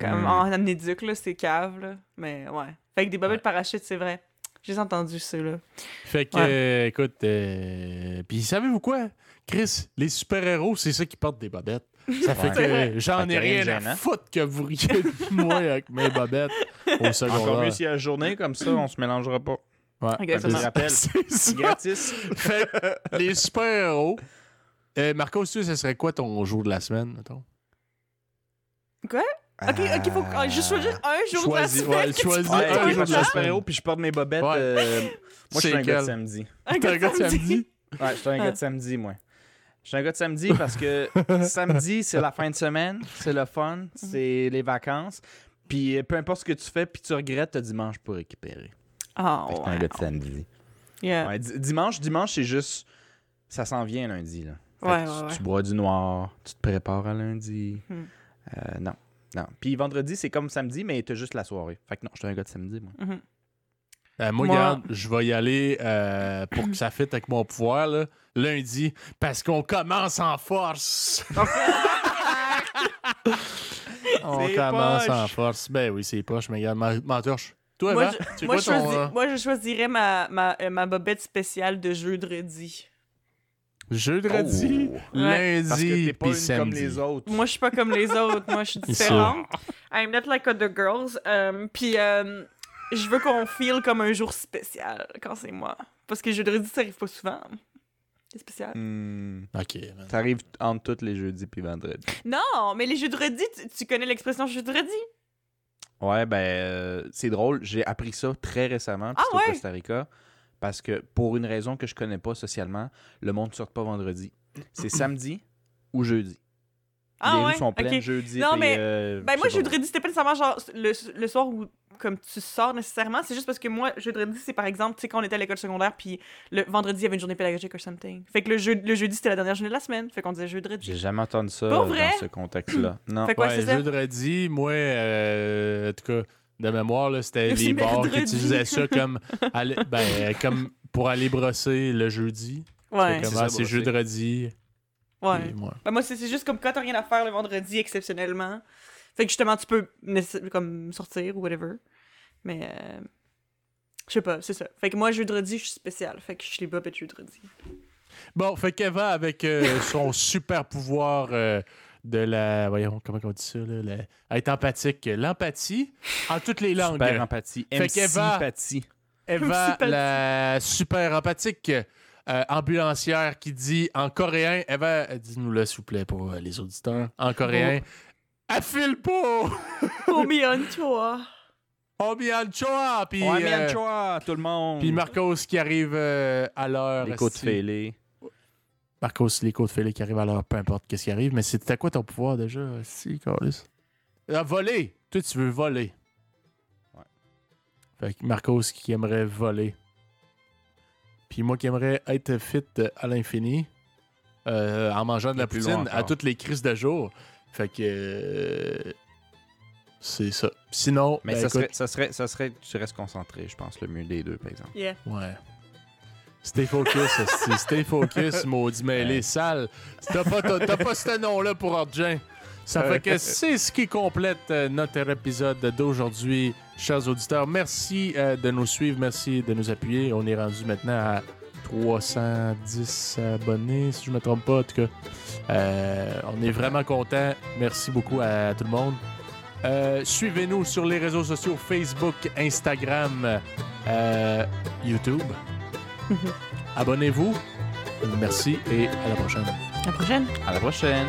Comme Mm. en amnéduc, là, c'est cave, là. Mais ouais. Fait que des bobettes parachutes, c'est vrai. J'ai entendu ça, là. Fait que, Ouais. euh, écoute, euh, puis savez-vous quoi? Chris, les super-héros, c'est ça qui portent des bobettes. Ça fait que j'en ai rien à gênant. foutre que vous riez de moi avec mes bobettes au Encore secondaire. mieux s'il y a journée, comme ça, on se mélangera pas. Ouais. Exactement. Un petit rappel. Gratis. Fait que les super-héros, Euh, Marco, tu ce serait quoi ton jour de la semaine, mettons? Ok, ok, faut ah, juste choisir un jour de la semaine. ouais, choisis un jour de la super-héros puis je porte mes bobettes. Ouais. euh, moi, je suis un gars de samedi. Un T'es un gars de samedi? Ouais, je suis un gars de samedi, moi. Je suis un gars de samedi parce que samedi, c'est la fin de semaine, c'est le fun, c'est les vacances. Puis euh, peu importe ce que tu fais, puis tu regrettes, t'as dimanche pour récupérer. Ah, Fait que t'es un gars de samedi. Yeah. Ouais, dimanche, dimanche, c'est juste. Ça s'en vient lundi, là. Ouais, tu, ouais. tu bois du noir, tu te prépares à lundi. Hmm. Euh, non, non. Puis vendredi, c'est comme samedi, mais t'as juste la soirée. Fait que non, je suis un gars de samedi, moi. Mhm. Euh, moi, Moi- regarde, je vais y aller euh, pour que ça fitte avec mon pouvoir, là, lundi, parce qu'on commence en force. On commence poche. en force. Ben oui, c'est poche, mais regarde, ma- m'entorche. Toi, Moi, Eva, je, c'est moi, quoi je ton... choisis- euh, moi, je choisirais ma, ma, euh, ma bobette spéciale de jeudi. Jeudi, Oh. lundi, puis samedi. comme les autres. Moi, je suis pas comme les autres. Moi, je suis différente. I'm not like other girls. Um, Puis, euh, je veux qu'on feel comme un jour spécial quand c'est moi. Parce que jeudi, ça arrive pas souvent. C'est spécial. Hmm. OK, man. T'arrives entre tous les jeudis puis vendredis. Non, mais les jeudredis, tu, tu connais l'expression jeudi? Ouais, ben, euh, c'est drôle. J'ai appris ça très récemment, puis Ah au? Costa Rica. Parce que, pour une raison que je connais pas socialement, le monde ne sort pas vendredi. C'est samedi ou jeudi. Ah les ouais? rues sont pleines ok. jeudi. Non, puis, mais- euh, Ben moi, je jeudi, c'était pas nécessairement genre le, le soir où comme tu sors nécessairement, c'est juste parce que moi, jeudi, c'est par exemple, tu sais, quand on était à l'école secondaire, puis le vendredi, il y avait une journée pédagogique or something. Fait que le, jeu, le jeudi, c'était la dernière journée de la semaine. Fait qu'on disait J'ai jeudi. jamais entendu ça Pour dans ce contexte-là. Non. Fait que ouais, jeudi, moi, euh, en tout cas, de mémoire, là, c'était les bars qui utilisaient ça comme, aller- ben, comme pour aller brosser le jeudi. Ouais. C'est ah, ça, c'est brosser. jeudi. Ouais. Ben, moi, c'est c'est juste comme quand t'as rien à faire le vendredi, exceptionnellement. Fait que justement, tu peux comme sortir ou whatever. Mais. euh, Je sais pas, c'est ça. Fait que moi, jeudi, je suis spécial. Fait que je suis les bobettes jeudi. Bon, fait qu'Eva, avec euh, son super pouvoir euh, de la. Voyons, comment on dit ça, là? la- être empathique. L'empathie en toutes les langues. Super empathie. Fait qu'Eva- empathie. Eva, la super empathique euh, ambulancière qui dit en coréen, Eva, euh, dis-nous-le s'il vous plaît pour euh, les auditeurs, en coréen, affile pas! Omion, toi. Obian choa! Puis choix, tout le monde. puis Marcos qui arrive euh, à l'heure. Les côtes fêlées. Marcos, les côtes fêlées qui arrivent à l'heure, peu importe qu'est-ce qui arrive. Mais c'était quoi ton pouvoir déjà? Si, Carlis? Ah, voler! Toi, tu veux voler. Ouais. Fait que Marcos qui aimerait voler. Puis moi qui aimerais être fit à l'infini euh, en mangeant de la poutine à toutes les crises de jour. Fait que. euh, c'est ça. Sinon, Mais ben, ça, écoute, serait, ça, serait, ça serait tu restes concentré, je pense, le mieux des deux, par exemple. Yeah. Ouais. Stay focus, stay focus, maudit mêlé sale. T'as pas, pas ce nom-là pour Orgin. Ça fait que c'est ce qui complète euh, notre épisode d'aujourd'hui, chers auditeurs. Merci euh, de nous suivre, merci de nous appuyer. On est rendu maintenant à 310 abonnés, si je me trompe pas, en tout cas. Euh, on est vraiment contents. Merci beaucoup à tout le monde. Euh, Suivez-nous sur les réseaux sociaux Facebook, Instagram, euh, YouTube. Abonnez-vous. Merci et à la prochaine. À la prochaine. À la prochaine.